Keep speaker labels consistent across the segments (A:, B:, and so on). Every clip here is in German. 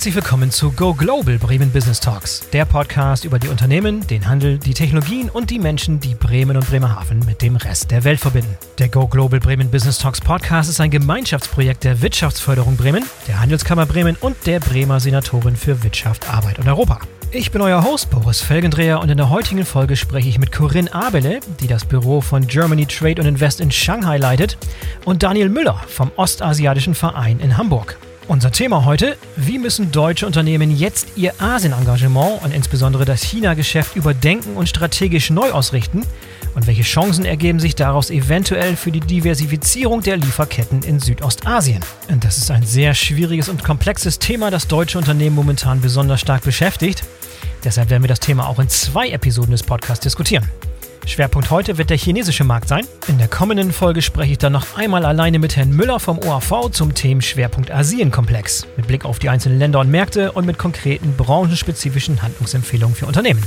A: herzlich willkommen zu Go Global Bremen Business Talks, der Podcast über die Unternehmen, den Handel, die Technologien und die Menschen, die Bremen und Bremerhaven mit dem Rest der Welt verbinden. Der Go Global Bremen Business Talks Podcast ist ein Gemeinschaftsprojekt der Wirtschaftsförderung Bremen, der Handelskammer Bremen und der Bremer Senatorin für Wirtschaft, Arbeit und Europa. Ich bin euer Host Boris Felgendreher und in der heutigen Folge spreche ich mit Corinne Abele, die das Büro von Germany Trade and Invest in Shanghai leitet, und Daniel Müller vom Ostasiatischen Verein in Hamburg. Unser Thema heute, wie müssen deutsche Unternehmen jetzt ihr Asien-Engagement und insbesondere das China-Geschäft überdenken und strategisch neu ausrichten? Und welche Chancen ergeben sich daraus eventuell für die Diversifizierung der Lieferketten in Südostasien? Und das ist ein sehr schwieriges und komplexes Thema, das deutsche Unternehmen momentan besonders stark beschäftigt. Deshalb werden wir das Thema auch in zwei Episoden des Podcasts diskutieren. Schwerpunkt heute wird der chinesische Markt sein. In der kommenden Folge spreche ich dann noch einmal alleine mit Herrn Müller vom OAV zum Themenschwerpunkt Asienkomplex, mit Blick auf die einzelnen Länder und Märkte und mit konkreten branchenspezifischen Handlungsempfehlungen für Unternehmen.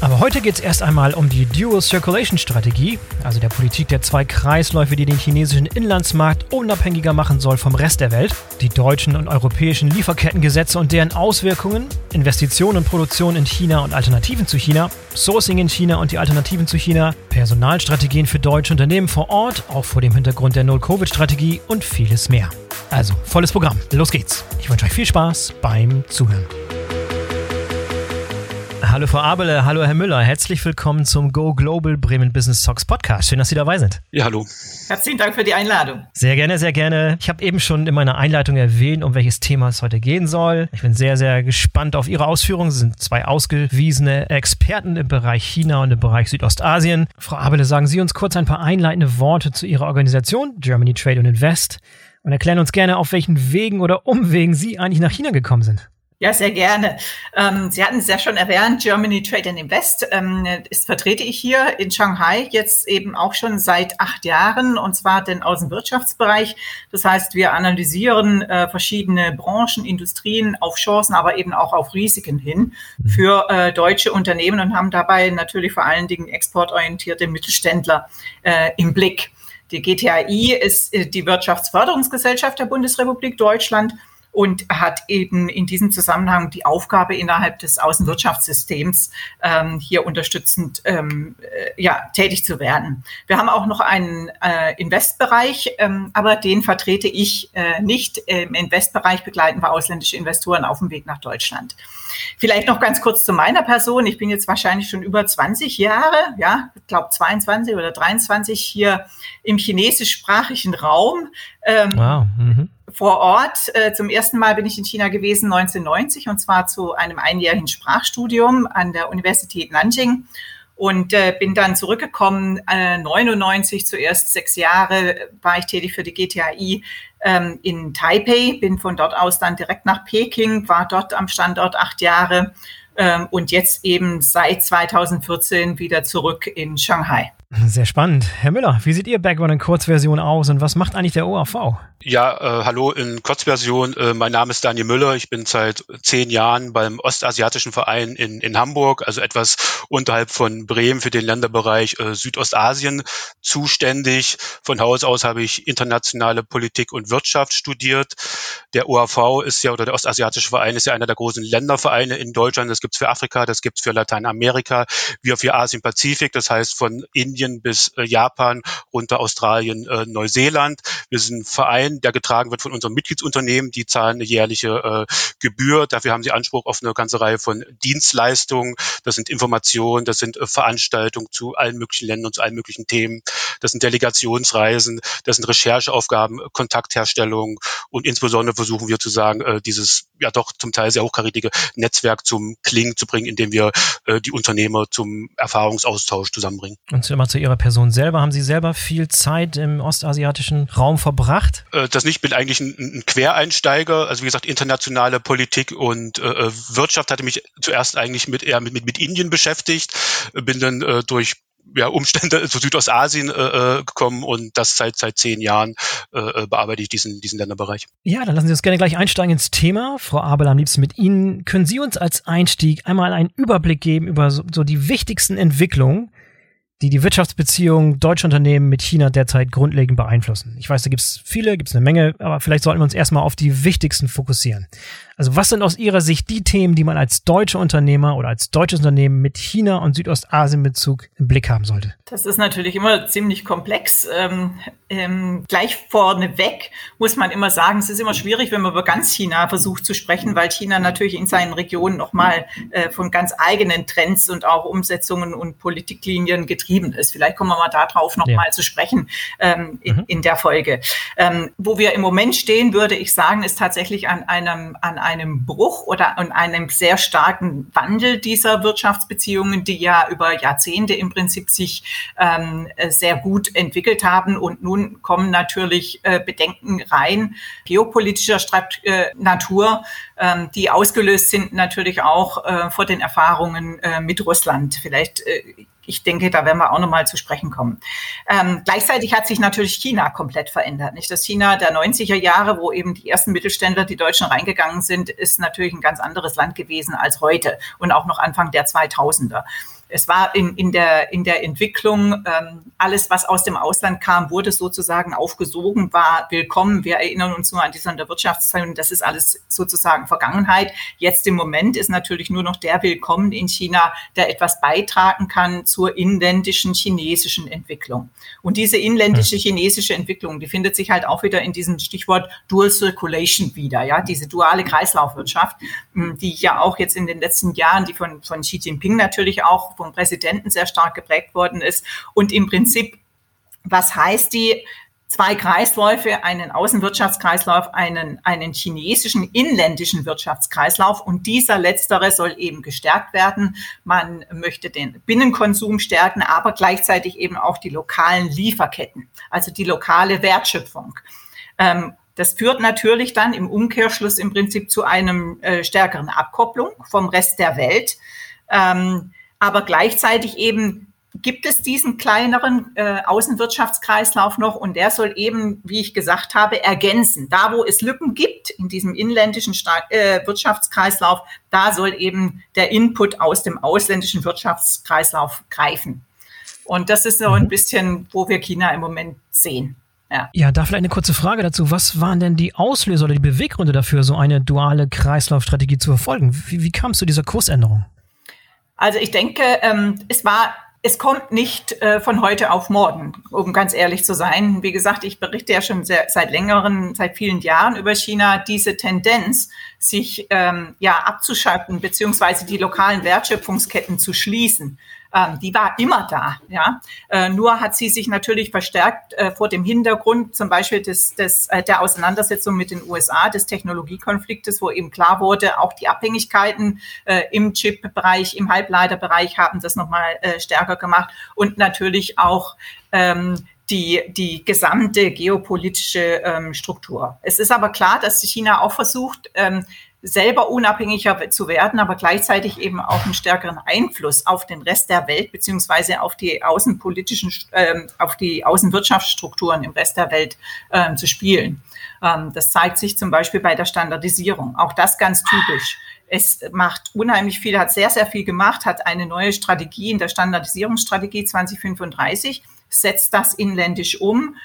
A: Aber heute geht es erst einmal um die Dual Circulation Strategie, also der Politik der zwei Kreisläufe, die den chinesischen Inlandsmarkt unabhängiger machen soll vom Rest der Welt, die deutschen und europäischen Lieferkettengesetze und deren Auswirkungen, Investitionen und Produktion in China und Alternativen zu China, Sourcing in China und die Alternativen zu China, Personalstrategien für deutsche Unternehmen vor Ort, auch vor dem Hintergrund der Null-Covid-Strategie und vieles mehr. Also, volles Programm. Los geht's. Ich wünsche euch viel Spaß beim Zuhören. Hallo Frau Abele, hallo Herr Müller, herzlich willkommen zum Go Global Bremen Business Talks Podcast. Schön, dass Sie dabei sind.
B: Ja, hallo.
C: Herzlichen Dank für die Einladung.
A: Sehr gerne, sehr gerne. Ich habe eben schon in meiner Einleitung erwähnt, um welches Thema es heute gehen soll. Ich bin sehr, sehr gespannt auf Ihre Ausführungen. Sie sind zwei ausgewiesene Experten im Bereich China und im Bereich Südostasien. Frau Abele, sagen Sie uns kurz ein paar einleitende Worte zu Ihrer Organisation, Germany Trade and Invest, und erklären uns gerne, auf welchen Wegen oder Umwegen Sie eigentlich nach China gekommen sind.
C: Ja, sehr gerne. Ähm, Sie hatten es ja schon erwähnt, Germany Trade and Invest ähm, ist vertrete ich hier in Shanghai jetzt eben auch schon seit acht Jahren und zwar den Außenwirtschaftsbereich. Das heißt, wir analysieren äh, verschiedene Branchen, Industrien auf Chancen, aber eben auch auf Risiken hin mhm. für äh, deutsche Unternehmen und haben dabei natürlich vor allen Dingen exportorientierte Mittelständler äh, im Blick. Die GTAI ist äh, die Wirtschaftsförderungsgesellschaft der Bundesrepublik Deutschland und hat eben in diesem Zusammenhang die Aufgabe innerhalb des Außenwirtschaftssystems ähm, hier unterstützend ähm, äh, ja, tätig zu werden. Wir haben auch noch einen äh, Investbereich, ähm, aber den vertrete ich äh, nicht. Im Investbereich begleiten wir ausländische Investoren auf dem Weg nach Deutschland. Vielleicht noch ganz kurz zu meiner Person. Ich bin jetzt wahrscheinlich schon über 20 Jahre, ja, ich glaube 22 oder 23 hier im chinesischsprachigen Raum. Ähm, wow. Mhm vor Ort. Äh, zum ersten Mal bin ich in China gewesen 1990 und zwar zu einem einjährigen Sprachstudium an der Universität Nanjing und äh, bin dann zurückgekommen, äh, 99 zuerst sechs Jahre war ich tätig für die GTAI ähm, in Taipei, bin von dort aus dann direkt nach Peking, war dort am Standort acht Jahre ähm, und jetzt eben seit 2014 wieder zurück in Shanghai.
A: Sehr spannend. Herr Müller, wie sieht Ihr Background in Kurzversion aus und was macht eigentlich der OAV?
B: Ja, äh, hallo in Kurzversion. Äh, mein Name ist Daniel Müller. Ich bin seit zehn Jahren beim Ostasiatischen Verein in, in Hamburg, also etwas unterhalb von Bremen für den Länderbereich äh, Südostasien zuständig. Von Haus aus habe ich internationale Politik und Wirtschaft studiert. Der OAV ist ja, oder der Ostasiatische Verein ist ja einer der großen Ländervereine in Deutschland. Das gibt's für Afrika, das gibt's für Lateinamerika, wir für Asien-Pazifik, das heißt von Indien bis äh, Japan, runter Australien, äh, Neuseeland. Wir sind ein Verein, Verein, der getragen wird von unseren Mitgliedsunternehmen. Die zahlen eine jährliche äh, Gebühr. Dafür haben sie Anspruch auf eine ganze Reihe von Dienstleistungen. Das sind Informationen, das sind äh, Veranstaltungen zu allen möglichen Ländern, zu allen möglichen Themen. Das sind Delegationsreisen, das sind Rechercheaufgaben, Kontaktherstellung und insbesondere versuchen wir zu sagen, äh, dieses ja doch zum Teil sehr hochkarätige Netzwerk zum Klingen zu bringen, indem wir äh, die Unternehmer zum Erfahrungsaustausch zusammenbringen.
A: Und immer zu Ihrer Person selber. Haben Sie selber viel Zeit im ostasiatischen Raum verbracht?
B: Äh, das nicht, bin eigentlich ein, ein, Quereinsteiger. Also wie gesagt, internationale Politik und äh, äh, Wirtschaft hatte mich zuerst eigentlich mit eher mit, mit, mit Indien beschäftigt, bin dann äh, durch ja, Umstände zu Südostasien äh, gekommen und das seit seit zehn Jahren äh, bearbeite ich diesen diesen Länderbereich.
A: Ja, dann lassen Sie uns gerne gleich einsteigen ins Thema. Frau Abel, am liebsten mit Ihnen. Können Sie uns als Einstieg einmal einen Überblick geben über so, so die wichtigsten Entwicklungen, die die Wirtschaftsbeziehungen deutscher Unternehmen mit China derzeit grundlegend beeinflussen. Ich weiß, da gibt es viele, gibt es eine Menge, aber vielleicht sollten wir uns erstmal auf die wichtigsten fokussieren. Also was sind aus Ihrer Sicht die Themen, die man als deutscher Unternehmer oder als deutsches Unternehmen mit China und Südostasien-Bezug im Blick haben sollte?
C: Das ist natürlich immer ziemlich komplex. Ähm, ähm, gleich vorneweg muss man immer sagen, es ist immer schwierig, wenn man über ganz China versucht zu sprechen, weil China natürlich in seinen Regionen nochmal äh, von ganz eigenen Trends und auch Umsetzungen und Politiklinien getrieben ist. Vielleicht kommen wir mal darauf nochmal ja. zu sprechen ähm, in, mhm. in, der Folge. Ähm, wo wir im Moment stehen, würde ich sagen, ist tatsächlich an einem, an einem Bruch oder an einem sehr starken Wandel dieser Wirtschaftsbeziehungen, die ja über Jahrzehnte im Prinzip sich ähm, sehr gut entwickelt haben. Und nun kommen natürlich äh, Bedenken rein, geopolitischer Strat äh, Natur, ähm, die ausgelöst sind natürlich auch äh, vor den Erfahrungen äh, mit Russland. Vielleicht äh, ich denke, da werden wir auch nochmal zu sprechen kommen. Ähm, gleichzeitig hat sich natürlich China komplett verändert. Nicht das China der 90er Jahre, wo eben die ersten Mittelständler, die Deutschen reingegangen sind, ist natürlich ein ganz anderes Land gewesen als heute und auch noch Anfang der 2000er es war in, in, der, in der Entwicklung, ähm, alles, was aus dem Ausland kam, wurde sozusagen aufgesogen, war willkommen. Wir erinnern uns nur an die Sonderwirtschaftszone, das ist alles sozusagen Vergangenheit. Jetzt im Moment ist natürlich nur noch der willkommen in China, der etwas beitragen kann zur inländischen chinesischen Entwicklung. Und diese inländische chinesische Entwicklung, die findet sich halt auch wieder in diesem Stichwort Dual Circulation wieder, ja, diese duale Kreislaufwirtschaft, die ja auch jetzt in den letzten Jahren, die von, von Xi Jinping natürlich auch vom Präsidenten sehr stark geprägt worden ist. Und im Prinzip, was heißt die? Zwei Kreisläufe, einen Außenwirtschaftskreislauf, einen, einen chinesischen inländischen Wirtschaftskreislauf. Und dieser letztere soll eben gestärkt werden. Man möchte den Binnenkonsum stärken, aber gleichzeitig eben auch die lokalen Lieferketten, also die lokale Wertschöpfung. Ähm, das führt natürlich dann im Umkehrschluss im Prinzip zu einem äh, stärkeren Abkopplung vom Rest der Welt. Ähm, aber gleichzeitig eben gibt es diesen kleineren äh, Außenwirtschaftskreislauf noch und der soll eben, wie ich gesagt habe, ergänzen. Da, wo es Lücken gibt in diesem inländischen Sta äh, Wirtschaftskreislauf, da soll eben der Input aus dem ausländischen Wirtschaftskreislauf greifen. Und das ist so ein mhm. bisschen, wo wir China im Moment sehen.
A: Ja. ja, da vielleicht eine kurze Frage dazu. Was waren denn die Auslöser oder die Beweggründe dafür, so eine duale Kreislaufstrategie zu verfolgen? Wie, wie kam es zu dieser Kursänderung?
C: Also ich denke, ähm, es war es kommt nicht äh, von heute auf morgen, um ganz ehrlich zu sein. Wie gesagt, ich berichte ja schon sehr, seit längeren, seit vielen Jahren über China. Diese Tendenz, sich ähm, ja abzuschalten beziehungsweise die lokalen Wertschöpfungsketten zu schließen, ähm, die war immer da. Ja, äh, nur hat sie sich natürlich verstärkt äh, vor dem Hintergrund zum Beispiel des, des äh, der Auseinandersetzung mit den USA, des Technologiekonfliktes, wo eben klar wurde, auch die Abhängigkeiten im Chip-Bereich, im Halbleiterbereich haben das nochmal stärker gemacht und natürlich auch ähm, die, die gesamte geopolitische ähm, Struktur. Es ist aber klar, dass China auch versucht, selber unabhängiger zu werden, aber gleichzeitig eben auch einen stärkeren Einfluss auf den Rest der Welt beziehungsweise auf die außenpolitischen, ähm, auf die Außenwirtschaftsstrukturen im Rest der Welt ähm, zu spielen. Ähm, das zeigt sich zum Beispiel bei der Standardisierung. Auch das ganz typisch. Es macht unheimlich viel, hat sehr, sehr viel gemacht, hat eine neue Strategie in der Standardisierungsstrategie 2035 setzt das inländisch um,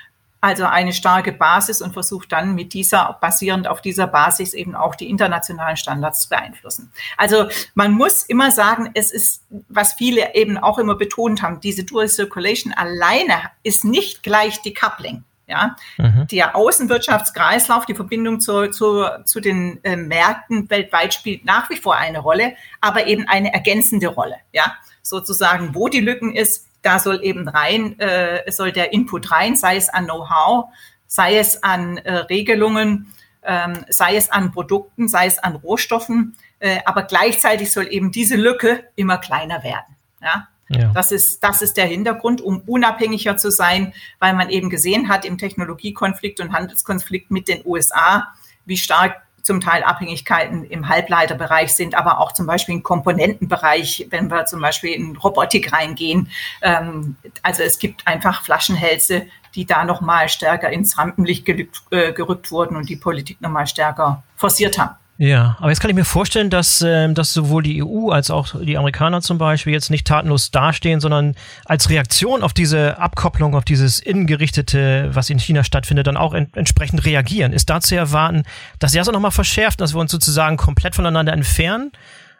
C: also eine starke Basis und versucht dann mit dieser, basierend auf dieser Basis eben auch die internationalen Standards zu beeinflussen. Also man muss immer sagen, es ist, was viele eben auch immer betont haben, diese Dual Circulation alleine ist nicht gleich Decoupling. Ja, mhm. der Außenwirtschaftskreislauf, die Verbindung zu, zu, zu den äh, Märkten weltweit spielt nach wie vor eine Rolle, aber eben eine ergänzende Rolle. Ja, sozusagen, wo die Lücken ist, da soll eben rein, äh, soll der Input rein, sei es an Know-how, sei es an äh, Regelungen, ähm, sei es an Produkten, sei es an Rohstoffen, äh, aber gleichzeitig soll eben diese Lücke immer kleiner werden. Ja? Ja. Das, ist, das ist der Hintergrund, um unabhängiger zu sein, weil man eben gesehen hat im Technologiekonflikt und Handelskonflikt mit den USA, wie stark zum Teil Abhängigkeiten im Halbleiterbereich sind, aber auch zum Beispiel im Komponentenbereich, wenn wir zum Beispiel in Robotik reingehen. Ähm, also es gibt einfach Flaschenhälse, die da nochmal stärker ins Rampenlicht äh, gerückt wurden und die Politik nochmal stärker forciert haben.
A: Ja, aber jetzt kann ich mir vorstellen, dass, äh, dass sowohl die EU als auch die Amerikaner zum Beispiel jetzt nicht tatenlos dastehen, sondern als Reaktion auf diese Abkopplung, auf dieses Innengerichtete, was in China stattfindet, dann auch en entsprechend reagieren. Ist da zu erwarten, dass sie das auch nochmal verschärft, dass wir uns sozusagen komplett voneinander entfernen?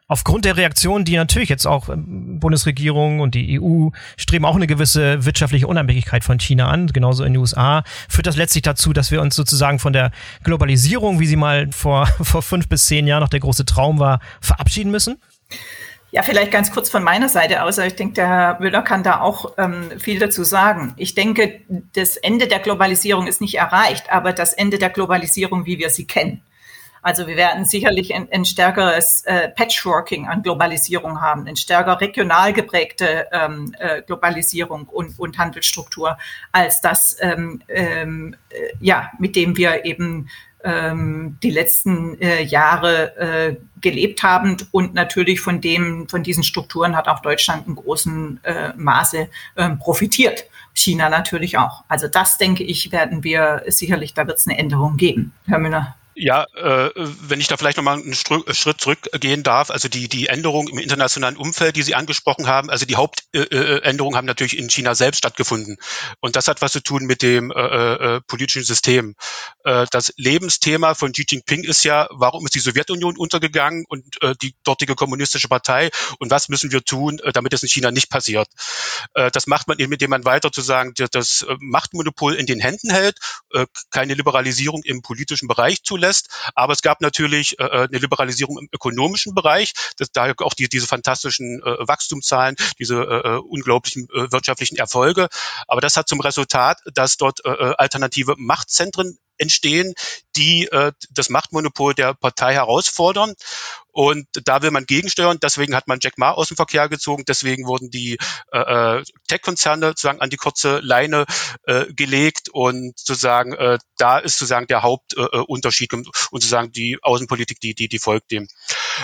A: Aufgrund der Reaktion, die natürlich jetzt auch ähm, Bundesregierung und die EU streben auch eine gewisse wirtschaftliche Unabhängigkeit von China an, genauso in den USA, führt das letztlich dazu, dass wir uns sozusagen von der Globalisierung, wie sie mal vor, vor fünf bis zehn Jahren noch der große Traum war, verabschieden müssen?
C: Ja, vielleicht ganz kurz von meiner Seite aus. Ich denke, der Herr Müller kann da auch ähm, viel dazu sagen. Ich denke, das Ende der Globalisierung ist nicht erreicht, aber das Ende der Globalisierung, wie wir sie kennen. Also wir werden sicherlich ein, ein stärkeres äh, Patchworking an Globalisierung haben, eine stärker regional geprägte ähm, äh, Globalisierung und, und Handelsstruktur als das, ähm, ähm, äh, ja, mit dem wir eben ähm, die letzten äh, Jahre äh, gelebt haben und natürlich von dem von diesen Strukturen hat auch Deutschland in großem äh, Maße äh, profitiert. China natürlich auch. Also das denke ich werden wir sicherlich, da wird es eine Änderung geben. Herr Müller.
B: Ja, äh, wenn ich da vielleicht nochmal einen Schritt zurückgehen darf, also die, die Änderungen im internationalen Umfeld, die Sie angesprochen haben, also die Hauptänderungen äh, haben natürlich in China selbst stattgefunden. Und das hat was zu tun mit dem äh, äh, politischen System. Äh, das Lebensthema von Xi Jinping ist ja, warum ist die Sowjetunion untergegangen und äh, die dortige kommunistische Partei und was müssen wir tun, äh, damit es in China nicht passiert. Äh, das macht man eben, indem man weiter zu sagen, das Machtmonopol in den Händen hält, äh, keine Liberalisierung im politischen Bereich zulässt zulässt. Aber es gab natürlich äh, äh, eine Liberalisierung im ökonomischen Bereich, das, daher auch die, diese fantastischen äh, Wachstumszahlen, diese äh, äh, unglaublichen äh, wirtschaftlichen Erfolge. Aber das hat zum Resultat, dass dort äh, äh alternative Machtzentren entstehen, die äh, das Machtmonopol der Partei herausfordern. Und da will man gegensteuern. Deswegen hat man Jack Ma aus dem Verkehr gezogen. Deswegen wurden die äh, äh, Tech-Konzerne sozusagen an die kurze Leine äh, gelegt. Und sozusagen äh, da ist sozusagen der Hauptunterschied äh, und, und sozusagen die Außenpolitik, die die die folgt dem.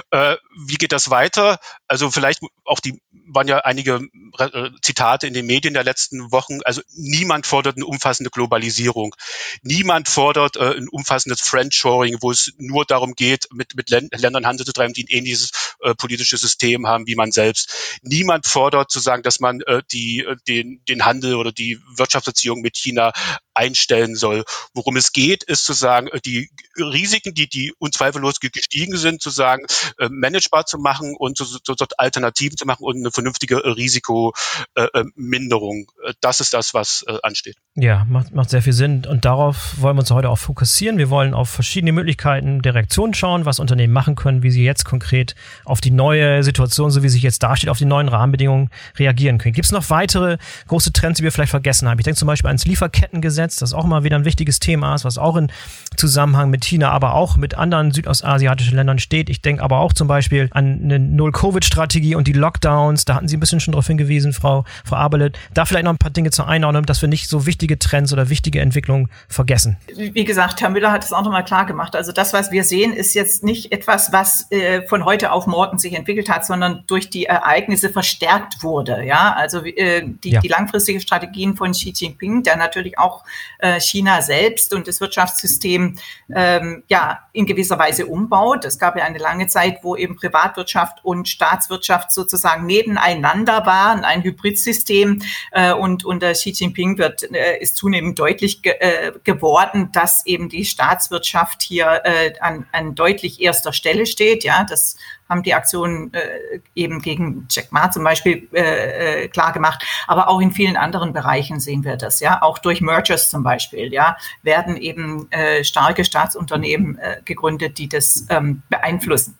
B: Äh, wie geht das weiter? Also vielleicht auch die waren ja einige äh, Zitate in den Medien der letzten Wochen. Also niemand fordert eine umfassende Globalisierung. Niemand fordert äh, ein umfassendes Friendshoring, wo es nur darum geht, mit, mit Ländern Handel zu treiben, die ein ähnliches äh, politisches System haben wie man selbst. Niemand fordert zu sagen, dass man äh, die, äh, den, den Handel oder die Wirtschaftsbeziehungen mit China einstellen soll. Worum es geht, ist zu sagen, äh, die Risiken, die, die unzweifellos gestiegen sind, zu sagen, äh, managebar zu machen und so, so, so Alternativen zu machen und eine vernünftige Risikominderung. Das ist das, was ansteht.
A: Ja, macht, macht sehr viel Sinn. Und darauf wollen wir uns heute auch fokussieren. Wir wollen auf verschiedene Möglichkeiten der Reaktion schauen, was Unternehmen machen können, wie sie jetzt konkret auf die neue Situation, so wie sie sich jetzt darstellt, auf die neuen Rahmenbedingungen reagieren können. Gibt es noch weitere große Trends, die wir vielleicht vergessen haben? Ich denke zum Beispiel ans Lieferkettengesetz das auch mal wieder ein wichtiges Thema ist, was auch in Zusammenhang mit China, aber auch mit anderen südostasiatischen Ländern steht. Ich denke aber auch zum Beispiel an eine Null-Covid-Strategie und die Lockdowns. Da hatten Sie ein bisschen schon darauf hingewiesen, Frau, Frau Abelet. Da vielleicht noch ein paar Dinge zur Einordnung, dass wir nicht so wichtige Trends oder wichtige Entwicklungen vergessen.
C: Wie gesagt, Herr Müller hat es auch nochmal klar gemacht. Also das, was wir sehen, ist jetzt nicht etwas, was äh, von heute auf morgen sich entwickelt hat, sondern durch die Ereignisse verstärkt wurde. Ja, also äh, die, ja. die langfristige Strategien von Xi Jinping, der natürlich auch äh, China selbst und das Wirtschaftssystem ähm, ja in gewisser Weise umbaut. Es gab ja eine lange Zeit, wo eben Privatwirtschaft und Staatswirtschaft sozusagen nebeneinander waren, ein Hybridsystem. Äh, und unter Xi Jinping wird, äh, ist zunehmend deutlich ge äh, geworden, dass eben die Staatswirtschaft hier äh, an, an deutlich erster Stelle steht. Ja, das haben die Aktionen äh, eben gegen Jack Ma zum Beispiel äh, äh, klar gemacht. Aber auch in vielen anderen Bereichen sehen wir das, ja. Auch durch Mergers zum Beispiel, ja, werden eben äh, starke Staatsunternehmen äh, gegründet, die das ähm, beeinflussen.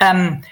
C: Ähm,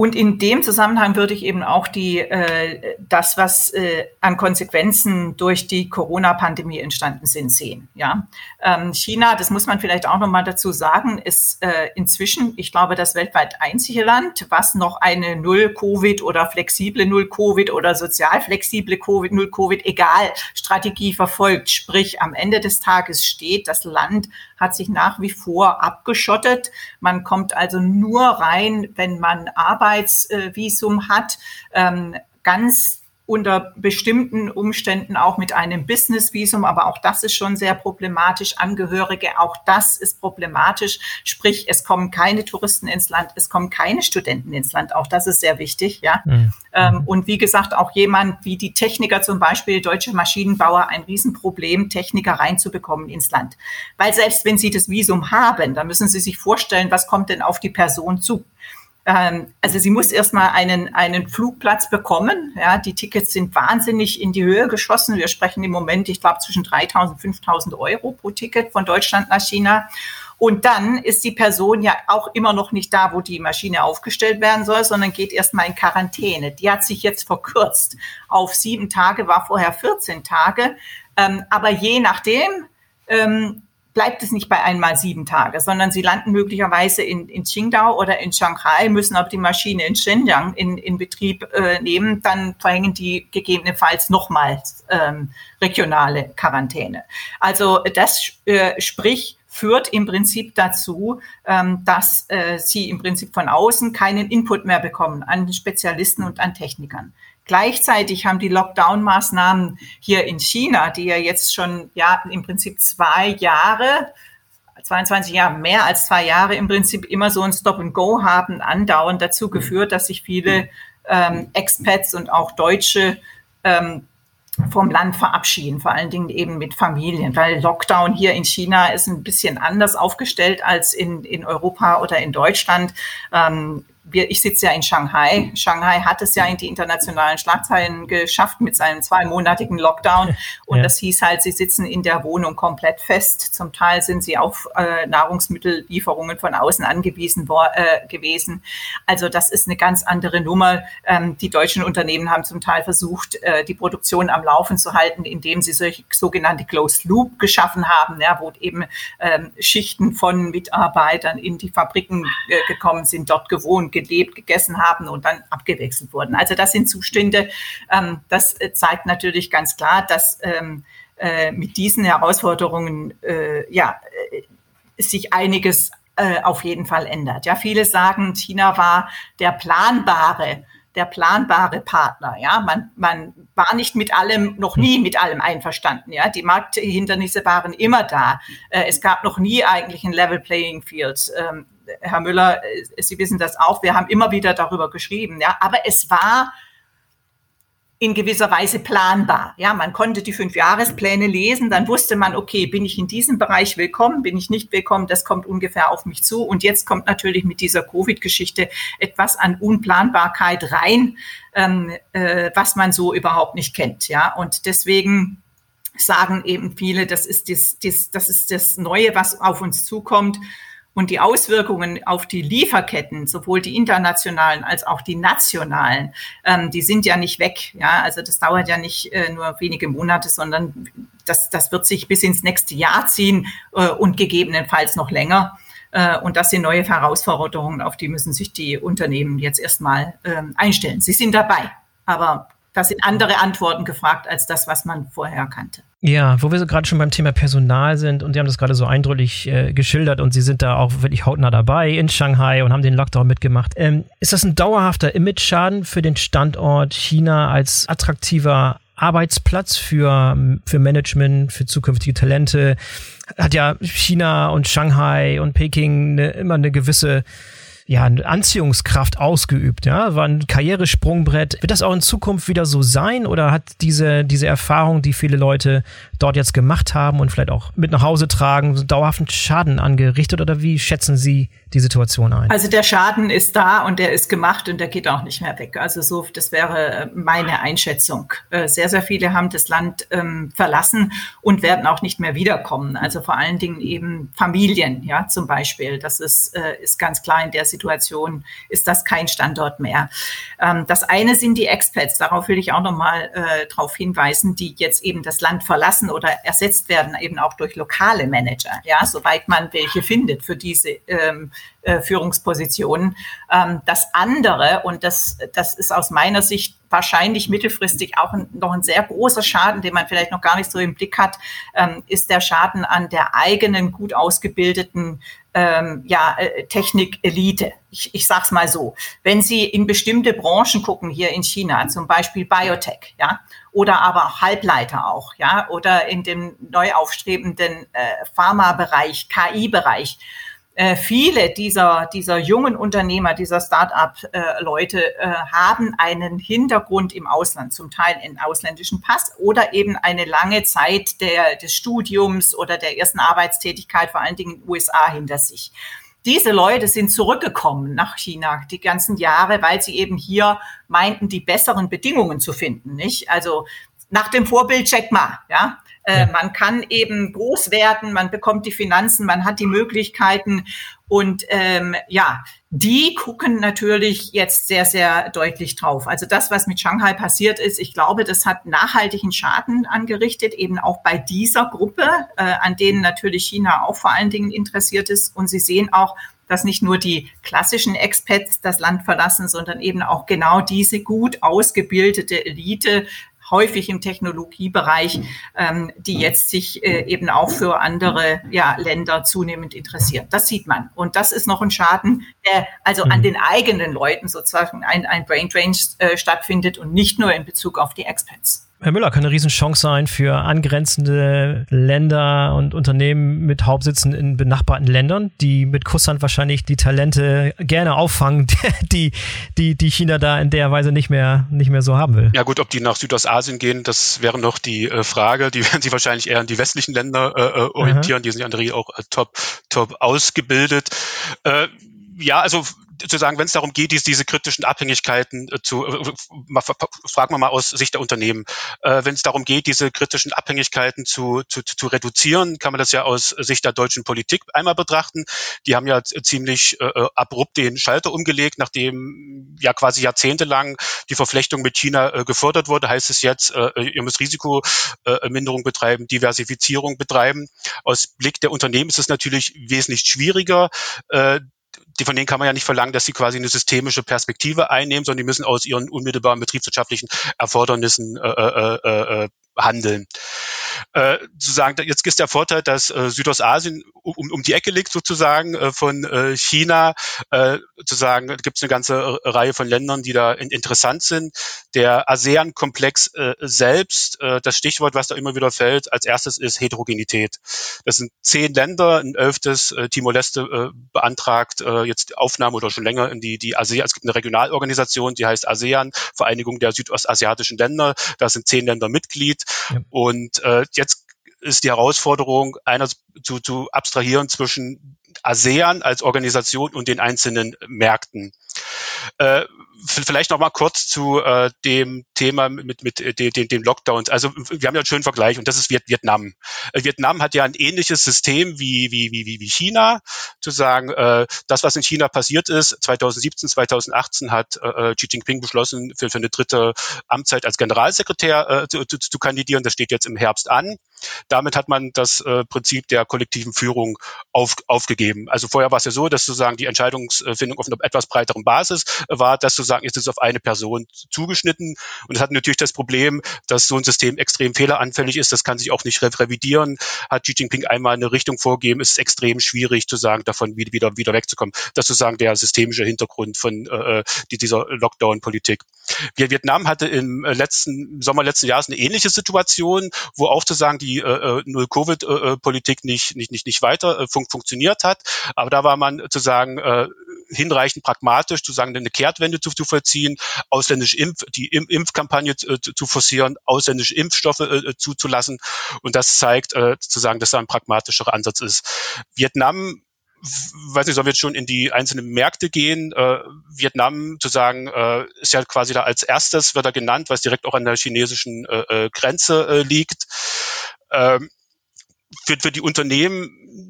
C: und in dem Zusammenhang würde ich eben auch die, äh, das, was äh, an Konsequenzen durch die Corona-Pandemie entstanden sind, sehen. Ja? Ähm, China, das muss man vielleicht auch nochmal dazu sagen, ist äh, inzwischen, ich glaube, das weltweit einzige Land, was noch eine Null-Covid oder flexible Null-Covid oder sozial flexible Covid, Null-Covid, egal, Strategie verfolgt. Sprich, am Ende des Tages steht, das Land hat sich nach wie vor abgeschottet. Man kommt also nur rein, wenn man arbeitet Arbeitsvisum hat, ähm, ganz unter bestimmten Umständen auch mit einem Business-Visum, aber auch das ist schon sehr problematisch. Angehörige, auch das ist problematisch. Sprich, es kommen keine Touristen ins Land, es kommen keine Studenten ins Land. Auch das ist sehr wichtig, ja. Mhm. Ähm, und wie gesagt, auch jemand wie die Techniker zum Beispiel, deutsche Maschinenbauer, ein Riesenproblem, Techniker reinzubekommen ins Land. Weil selbst wenn sie das Visum haben, dann müssen sie sich vorstellen, was kommt denn auf die Person zu. Ähm, also sie muss erstmal einen, einen Flugplatz bekommen. Ja, die Tickets sind wahnsinnig in die Höhe geschossen. Wir sprechen im Moment, ich glaube, zwischen 3.000 und 5.000 Euro pro Ticket von Deutschland nach China. Und dann ist die Person ja auch immer noch nicht da, wo die Maschine aufgestellt werden soll, sondern geht erstmal in Quarantäne. Die hat sich jetzt verkürzt auf sieben Tage, war vorher 14 Tage. Ähm, aber je nachdem, ähm, bleibt es nicht bei einmal sieben Tage, sondern sie landen möglicherweise in, in Qingdao oder in Shanghai, müssen aber die Maschine in Shenyang in, in Betrieb äh, nehmen, dann verhängen die gegebenenfalls nochmals ähm, regionale Quarantäne. Also das äh, sprich führt im Prinzip dazu, ähm, dass äh, sie im Prinzip von außen keinen Input mehr bekommen an Spezialisten und an Technikern. Gleichzeitig haben die Lockdown-Maßnahmen hier in China, die ja jetzt schon ja im Prinzip zwei Jahre 22 Jahre, mehr als zwei Jahre im Prinzip immer so ein Stop and Go haben, andauernd dazu geführt, dass sich viele ähm, Expats und auch Deutsche ähm, vom Land verabschieden, vor allen Dingen eben mit Familien, weil Lockdown hier in China ist ein bisschen anders aufgestellt als in, in Europa oder in Deutschland. Ähm, wir, ich sitze ja in Shanghai. Shanghai hat es ja in die internationalen Schlagzeilen geschafft mit seinem zweimonatigen Lockdown. Und ja. das hieß halt, sie sitzen in der Wohnung komplett fest. Zum Teil sind sie auf äh, Nahrungsmittellieferungen von außen angewiesen äh, gewesen. Also das ist eine ganz andere Nummer. Ähm, die deutschen Unternehmen haben zum Teil versucht, äh, die Produktion am Laufen zu halten, indem sie solche sogenannte Closed Loop geschaffen haben, ja, wo eben ähm, Schichten von Mitarbeitern in die Fabriken äh, gekommen sind, dort gewohnt gelebt, gegessen haben und dann abgewechselt wurden. Also das sind Zustände, ähm, das äh, zeigt natürlich ganz klar, dass ähm, äh, mit diesen Herausforderungen äh, ja, äh, sich einiges äh, auf jeden Fall ändert. Ja, viele sagen, China war der planbare der planbare Partner. Ja, man, man war nicht mit allem, noch nie mit allem einverstanden. Ja, die Markthindernisse waren immer da. Es gab noch nie eigentlich ein Level Playing Field. Herr Müller, äh, Sie wissen das auch, wir haben immer wieder darüber geschrieben, ja, aber es war in gewisser Weise planbar. Ja, man konnte die Fünfjahrespläne lesen, dann wusste man, okay, bin ich in diesem Bereich willkommen, bin ich nicht willkommen, das kommt ungefähr auf mich zu. Und jetzt kommt natürlich mit dieser Covid-Geschichte etwas an Unplanbarkeit rein, ähm, äh, was man so überhaupt nicht kennt. Ja, und deswegen sagen eben viele, das ist das, das, das ist das Neue, was auf uns zukommt. Und die Auswirkungen auf die Lieferketten, sowohl die internationalen als auch die nationalen, ähm, die sind ja nicht weg. Ja, also das dauert ja nicht äh, nur wenige Monate, sondern das, das wird sich bis ins nächste Jahr ziehen äh, und gegebenenfalls noch länger. Äh, und das sind neue Herausforderungen, auf die müssen sich die Unternehmen jetzt erstmal ähm, einstellen. Sie sind dabei, aber da sind andere Antworten gefragt als das, was man vorher kannte.
A: Ja, wo wir so gerade schon beim Thema Personal sind und Sie haben das gerade so eindrücklich äh, geschildert und Sie sind da auch wirklich hautnah dabei in Shanghai und haben den Lockdown mitgemacht. Ähm, ist das ein dauerhafter Image-Schaden für den Standort China als attraktiver Arbeitsplatz für, für Management, für zukünftige Talente? Hat ja China und Shanghai und Peking ne, immer eine gewisse ja, eine Anziehungskraft ausgeübt, ja, war ein Karrieresprungbrett. Wird das auch in Zukunft wieder so sein oder hat diese, diese Erfahrung, die viele Leute dort jetzt gemacht haben und vielleicht auch mit nach Hause tragen, dauerhaften Schaden angerichtet oder wie schätzen Sie die Situation ein?
C: Also der Schaden ist da und der ist gemacht und der geht auch nicht mehr weg. Also so, das wäre äh, meine Einschätzung. Äh, sehr, sehr viele haben das Land ähm, verlassen und werden auch nicht mehr wiederkommen. Also vor allen Dingen eben Familien, ja, zum Beispiel. Das ist, äh, ist ganz klar in der Situation ist das kein Standort mehr. Ähm, das eine sind die Expats. Darauf will ich auch nochmal äh, darauf hinweisen, die jetzt eben das Land verlassen oder ersetzt werden eben auch durch lokale Manager. Ja, soweit man welche findet für diese ähm, äh, Führungspositionen. Ähm, das andere, und das, das ist aus meiner Sicht wahrscheinlich mittelfristig auch ein, noch ein sehr großer Schaden, den man vielleicht noch gar nicht so im Blick hat, ähm, ist der Schaden an der eigenen gut ausgebildeten ähm, ja, äh, Technik-Elite. Ich, ich sage es mal so. Wenn Sie in bestimmte Branchen gucken, hier in China, zum Beispiel Biotech, ja, oder aber Halbleiter auch, ja, oder in dem neu aufstrebenden äh, Pharma-Bereich, KI-Bereich, äh, viele dieser, dieser jungen Unternehmer, dieser Start-up-Leute äh, haben einen Hintergrund im Ausland, zum Teil in ausländischen Pass oder eben eine lange Zeit der, des Studiums oder der ersten Arbeitstätigkeit, vor allen Dingen in den USA hinter sich. Diese Leute sind zurückgekommen nach China die ganzen Jahre, weil sie eben hier meinten, die besseren Bedingungen zu finden, nicht? Also nach dem Vorbild Jack Ma, ja. Äh, man kann eben groß werden, man bekommt die Finanzen, man hat die Möglichkeiten und ähm, ja, die gucken natürlich jetzt sehr, sehr deutlich drauf. Also das, was mit Shanghai passiert ist, ich glaube, das hat nachhaltigen Schaden angerichtet, eben auch bei dieser Gruppe, äh, an denen natürlich China auch vor allen Dingen interessiert ist. Und Sie sehen auch, dass nicht nur die klassischen Expats das Land verlassen, sondern eben auch genau diese gut ausgebildete Elite häufig im Technologiebereich, ähm, die jetzt sich äh, eben auch für andere ja, Länder zunehmend interessieren. Das sieht man. Und das ist noch ein Schaden, der also mhm. an den eigenen Leuten sozusagen ein, ein Brain Drain äh, stattfindet und nicht nur in Bezug auf die Expats.
A: Herr Müller, kann eine Riesenchance sein für angrenzende Länder und Unternehmen mit Hauptsitzen in benachbarten Ländern, die mit Kusshand wahrscheinlich die Talente gerne auffangen, die, die, die China da in der Weise nicht mehr, nicht mehr so haben will.
B: Ja gut, ob die nach Südostasien gehen, das wäre noch die äh, Frage. Die werden sich wahrscheinlich eher an die westlichen Länder äh, äh orientieren. Aha. Die sind ja in der Regel auch äh, top, top ausgebildet. Äh, ja, also zu sagen, wenn es darum geht, diese, diese kritischen Abhängigkeiten äh, zu, äh, fragen wir mal aus Sicht der Unternehmen, äh, wenn es darum geht, diese kritischen Abhängigkeiten zu, zu, zu reduzieren, kann man das ja aus Sicht der deutschen Politik einmal betrachten. Die haben ja ziemlich äh, äh, abrupt den Schalter umgelegt, nachdem ja quasi jahrzehntelang die Verflechtung mit China äh, gefördert wurde, heißt es jetzt, äh, ihr müsst Risikominderung betreiben, Diversifizierung betreiben. Aus Blick der Unternehmen ist es natürlich wesentlich schwieriger, äh, die, von denen kann man ja nicht verlangen, dass sie quasi eine systemische Perspektive einnehmen, sondern die müssen aus ihren unmittelbaren betriebswirtschaftlichen Erfordernissen äh, äh, äh, äh handeln äh, zu sagen, jetzt ist der Vorteil, dass äh, Südostasien um, um die Ecke liegt sozusagen äh, von äh, China. Äh, zu sagen, gibt es eine ganze Reihe von Ländern, die da in, interessant sind. Der ASEAN-Komplex äh, selbst, äh, das Stichwort, was da immer wieder fällt, als erstes ist Heterogenität. Das sind zehn Länder, ein elftes äh, Timor-Leste äh, beantragt äh, jetzt Aufnahme oder schon länger in die, die ASEAN. Es gibt eine Regionalorganisation, die heißt ASEAN, Vereinigung der südostasiatischen Länder. Da sind zehn Länder Mitglied. Ja. Und äh, jetzt ist die Herausforderung, einer zu, zu abstrahieren zwischen ASEAN als Organisation und den einzelnen Märkten. Äh, vielleicht noch mal kurz zu äh, dem Thema mit, mit äh, den, den Lockdowns. Also wir haben ja einen schönen Vergleich und das ist Vietnam. Äh, Vietnam hat ja ein ähnliches System wie, wie, wie, wie China. Zu sagen, äh, das, was in China passiert ist, 2017, 2018 hat äh, Xi Jinping beschlossen, für, für eine dritte Amtszeit als Generalsekretär äh, zu, zu, zu kandidieren. Das steht jetzt im Herbst an. Damit hat man das äh, Prinzip der kollektiven Führung auf, aufgegeben. Also vorher war es ja so, dass sozusagen die Entscheidungsfindung auf einer etwas breiteren Basis war, dass sozusagen ist es auf eine Person zugeschnitten. Und es hat natürlich das Problem, dass so ein System extrem fehleranfällig ist. Das kann sich auch nicht revidieren. Hat Xi Jinping einmal eine Richtung vorgegeben, ist es extrem schwierig zu sagen, davon wieder, wieder wegzukommen. Das ist sozusagen der systemische Hintergrund von äh, dieser Lockdown-Politik. Vietnam hatte im letzten Sommer letzten Jahres eine ähnliche Situation, wo auch sozusagen die äh, Null-Covid-Politik nicht, nicht, nicht, nicht weiter äh, fun funktioniert hat. Aber da war man zu sagen, äh, hinreichend pragmatisch, zu sagen, eine Kehrtwende zu, zu vollziehen, ausländische Impf, die Impfkampagne äh, zu, zu forcieren, ausländische Impfstoffe äh, zuzulassen. Und das zeigt, äh, zu sagen, dass da ein pragmatischerer Ansatz ist. Vietnam weiß nicht, sollen wir jetzt schon in die einzelnen Märkte gehen? Äh, Vietnam zu sagen, äh, ist ja quasi da als erstes, wird er genannt, es direkt auch an der chinesischen äh, äh Grenze äh, liegt. Ähm, für, für die Unternehmen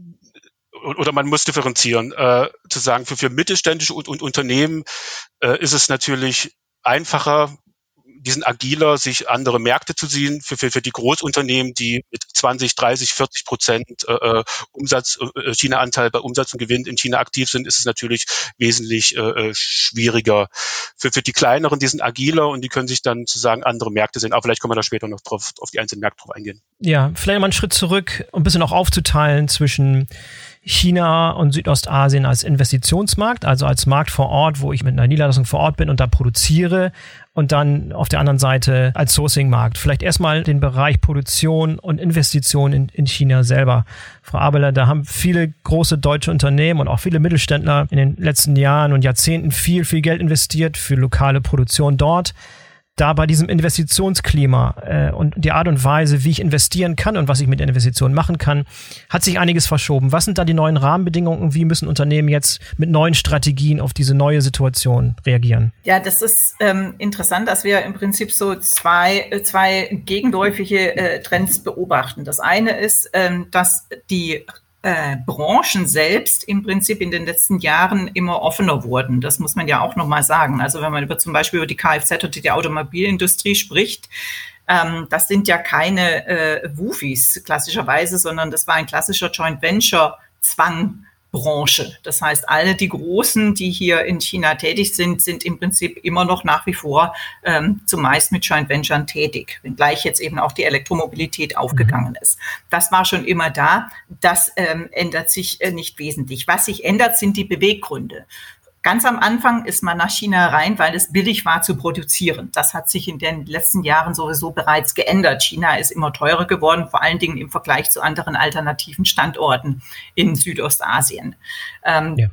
B: oder man muss differenzieren, äh, zu sagen, für, für mittelständische und, und Unternehmen äh, ist es natürlich einfacher, die sind agiler, sich andere Märkte zu ziehen. Für, für, für die Großunternehmen, die mit 20, 30, 40 Prozent äh, äh, Umsatz, äh, China-Anteil bei Umsatz und Gewinn in China aktiv sind, ist es natürlich wesentlich äh, äh, schwieriger. Für, für die kleineren, die sind agiler und die können sich dann sozusagen andere Märkte sehen. Aber vielleicht können wir da später noch drauf, auf die einzelnen Märkte drauf eingehen.
A: Ja, vielleicht mal einen Schritt zurück, um ein bisschen auch aufzuteilen zwischen China und Südostasien als Investitionsmarkt, also als Markt vor Ort, wo ich mit einer Niederlassung vor Ort bin und da produziere und dann auf der anderen Seite als Sourcing-Markt. Vielleicht erstmal den Bereich Produktion und Investition in, in China selber. Frau Abeler, da haben viele große deutsche Unternehmen und auch viele Mittelständler in den letzten Jahren und Jahrzehnten viel, viel Geld investiert für lokale Produktion dort da bei diesem Investitionsklima äh, und die Art und Weise, wie ich investieren kann und was ich mit Investitionen machen kann, hat sich einiges verschoben. Was sind da die neuen Rahmenbedingungen wie müssen Unternehmen jetzt mit neuen Strategien auf diese neue Situation reagieren?
C: Ja, das ist ähm, interessant, dass wir im Prinzip so zwei, äh, zwei gegenläufige äh, Trends beobachten. Das eine ist, ähm, dass die äh, Branchen selbst im Prinzip in den letzten Jahren immer offener wurden. Das muss man ja auch nochmal sagen. Also wenn man über zum Beispiel über die Kfz und die Automobilindustrie spricht, ähm, das sind ja keine äh, Wufis klassischerweise, sondern das war ein klassischer Joint Venture Zwang Branche. Das heißt, alle die Großen, die hier in China tätig sind, sind im Prinzip immer noch nach wie vor ähm, zumeist mit Joint Venture tätig, wenngleich jetzt eben auch die Elektromobilität aufgegangen ist. Das war schon immer da. Das ähm, ändert sich äh, nicht wesentlich. Was sich ändert, sind die Beweggründe. Ganz am Anfang ist man nach China rein, weil es billig war zu produzieren. Das hat sich in den letzten Jahren sowieso bereits geändert. China ist immer teurer geworden, vor allen Dingen im Vergleich zu anderen alternativen Standorten in Südostasien. Ähm, ja.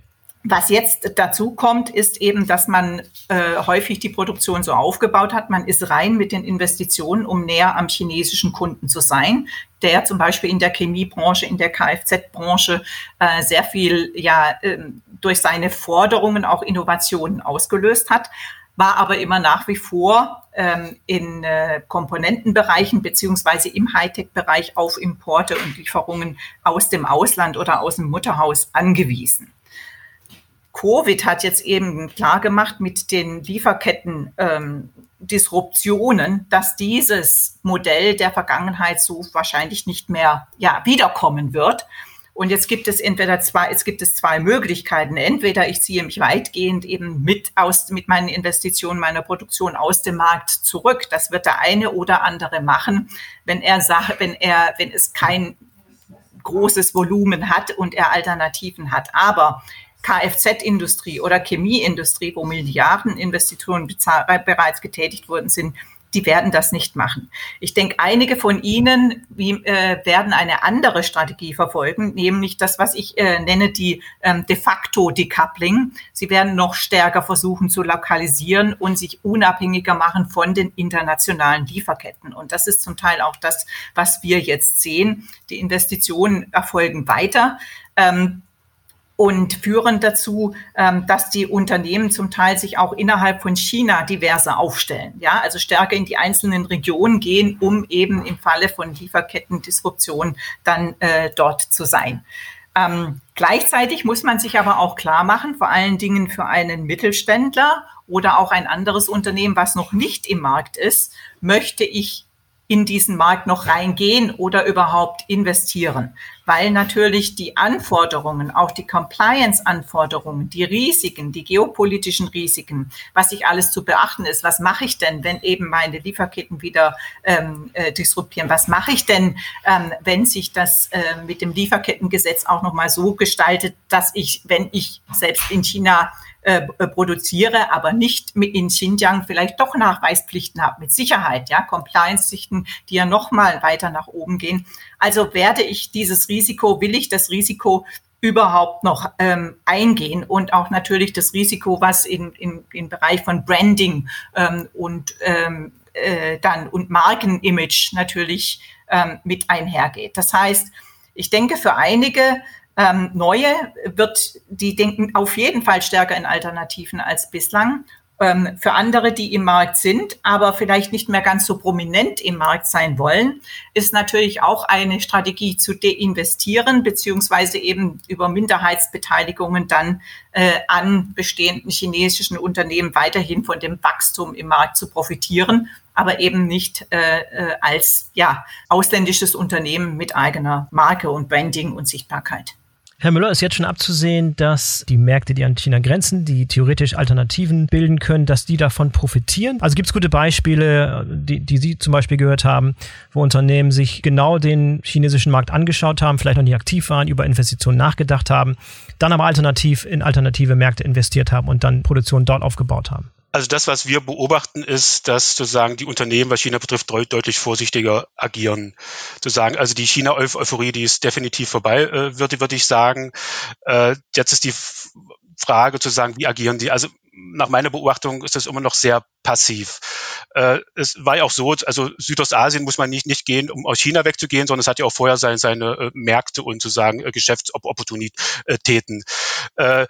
C: Was jetzt dazu kommt, ist eben, dass man äh, häufig die Produktion so aufgebaut hat. Man ist rein mit den Investitionen, um näher am chinesischen Kunden zu sein, der zum Beispiel in der Chemiebranche, in der Kfz-Branche äh, sehr viel ja äh, durch seine Forderungen auch Innovationen ausgelöst hat war aber immer nach wie vor ähm, in äh, Komponentenbereichen beziehungsweise im Hightech-Bereich auf Importe und Lieferungen aus dem Ausland oder aus dem Mutterhaus angewiesen. Covid hat jetzt eben klar gemacht mit den Lieferketten ähm, Disruptionen, dass dieses Modell der Vergangenheit so wahrscheinlich nicht mehr ja, wiederkommen wird. Und jetzt gibt es entweder zwei, es gibt es zwei Möglichkeiten. Entweder ich ziehe mich weitgehend eben mit aus, mit meinen Investitionen, meiner Produktion aus dem Markt zurück. Das wird der eine oder andere machen, wenn er sagt, wenn er, wenn es kein großes Volumen hat und er Alternativen hat. Aber Kfz-Industrie oder Chemieindustrie, wo Milliarden Investitionen bereits getätigt worden sind, die werden das nicht machen. Ich denke, einige von Ihnen wie, äh, werden eine andere Strategie verfolgen, nämlich das, was ich äh, nenne, die ähm, de facto Decoupling. Sie werden noch stärker versuchen zu lokalisieren und sich unabhängiger machen von den internationalen Lieferketten. Und das ist zum Teil auch das, was wir jetzt sehen. Die Investitionen erfolgen weiter. Ähm, und führen dazu, ähm, dass die Unternehmen zum Teil sich auch innerhalb von China diverser aufstellen. Ja, also stärker in die einzelnen Regionen gehen, um eben im Falle von Lieferkettendisruption dann äh, dort zu sein. Ähm, gleichzeitig muss man sich aber auch klar machen, vor allen Dingen für einen Mittelständler oder auch ein anderes Unternehmen, was noch nicht im Markt ist, möchte ich in diesen Markt noch reingehen oder überhaupt investieren, weil natürlich die Anforderungen, auch die Compliance-Anforderungen, die Risiken, die geopolitischen Risiken, was sich alles zu beachten ist, was mache ich denn, wenn eben meine Lieferketten wieder ähm, äh, disruptieren, was mache ich denn, ähm, wenn sich das äh, mit dem Lieferkettengesetz auch nochmal so gestaltet, dass ich, wenn ich selbst in China äh, produziere, aber nicht in Xinjiang vielleicht doch Nachweispflichten habe, mit Sicherheit, ja, Compliance-Pflichten, die ja nochmal weiter nach oben gehen. Also werde ich dieses Risiko, will ich das Risiko überhaupt noch ähm, eingehen und auch natürlich das Risiko, was in, in, im Bereich von Branding ähm, und ähm, äh, dann und Markenimage natürlich ähm, mit einhergeht. Das heißt, ich denke, für einige ähm, neue wird, die denken auf jeden Fall stärker in Alternativen als bislang. Ähm, für andere, die im Markt sind, aber vielleicht nicht mehr ganz so prominent im Markt sein wollen, ist natürlich auch eine Strategie zu deinvestieren, beziehungsweise eben über Minderheitsbeteiligungen dann äh, an bestehenden chinesischen Unternehmen weiterhin von dem Wachstum im Markt zu profitieren, aber eben nicht äh, äh als ja, ausländisches Unternehmen mit eigener Marke und Branding und Sichtbarkeit.
A: Herr Müller, ist jetzt schon abzusehen, dass die Märkte, die an China grenzen, die theoretisch Alternativen bilden können, dass die davon profitieren? Also gibt es gute Beispiele, die, die Sie zum Beispiel gehört haben, wo Unternehmen sich genau den chinesischen Markt angeschaut haben, vielleicht noch nicht aktiv waren, über Investitionen nachgedacht haben, dann aber alternativ in alternative Märkte investiert haben und dann Produktion dort aufgebaut haben?
B: Also das, was wir beobachten, ist, dass sozusagen die Unternehmen, was China betrifft, deutlich vorsichtiger agieren. Sozusagen, also die China-Euphorie, die ist definitiv vorbei, äh, würde, würde ich sagen. Äh, jetzt ist die Frage zu sagen, wie agieren die? Also nach meiner Beobachtung ist das immer noch sehr passiv. Äh, es war ja auch so, also Südostasien muss man nicht, nicht gehen, um aus China wegzugehen, sondern es hat ja auch vorher seine, seine äh, Märkte und sozusagen äh, Geschäftsopportunitäten. Äh,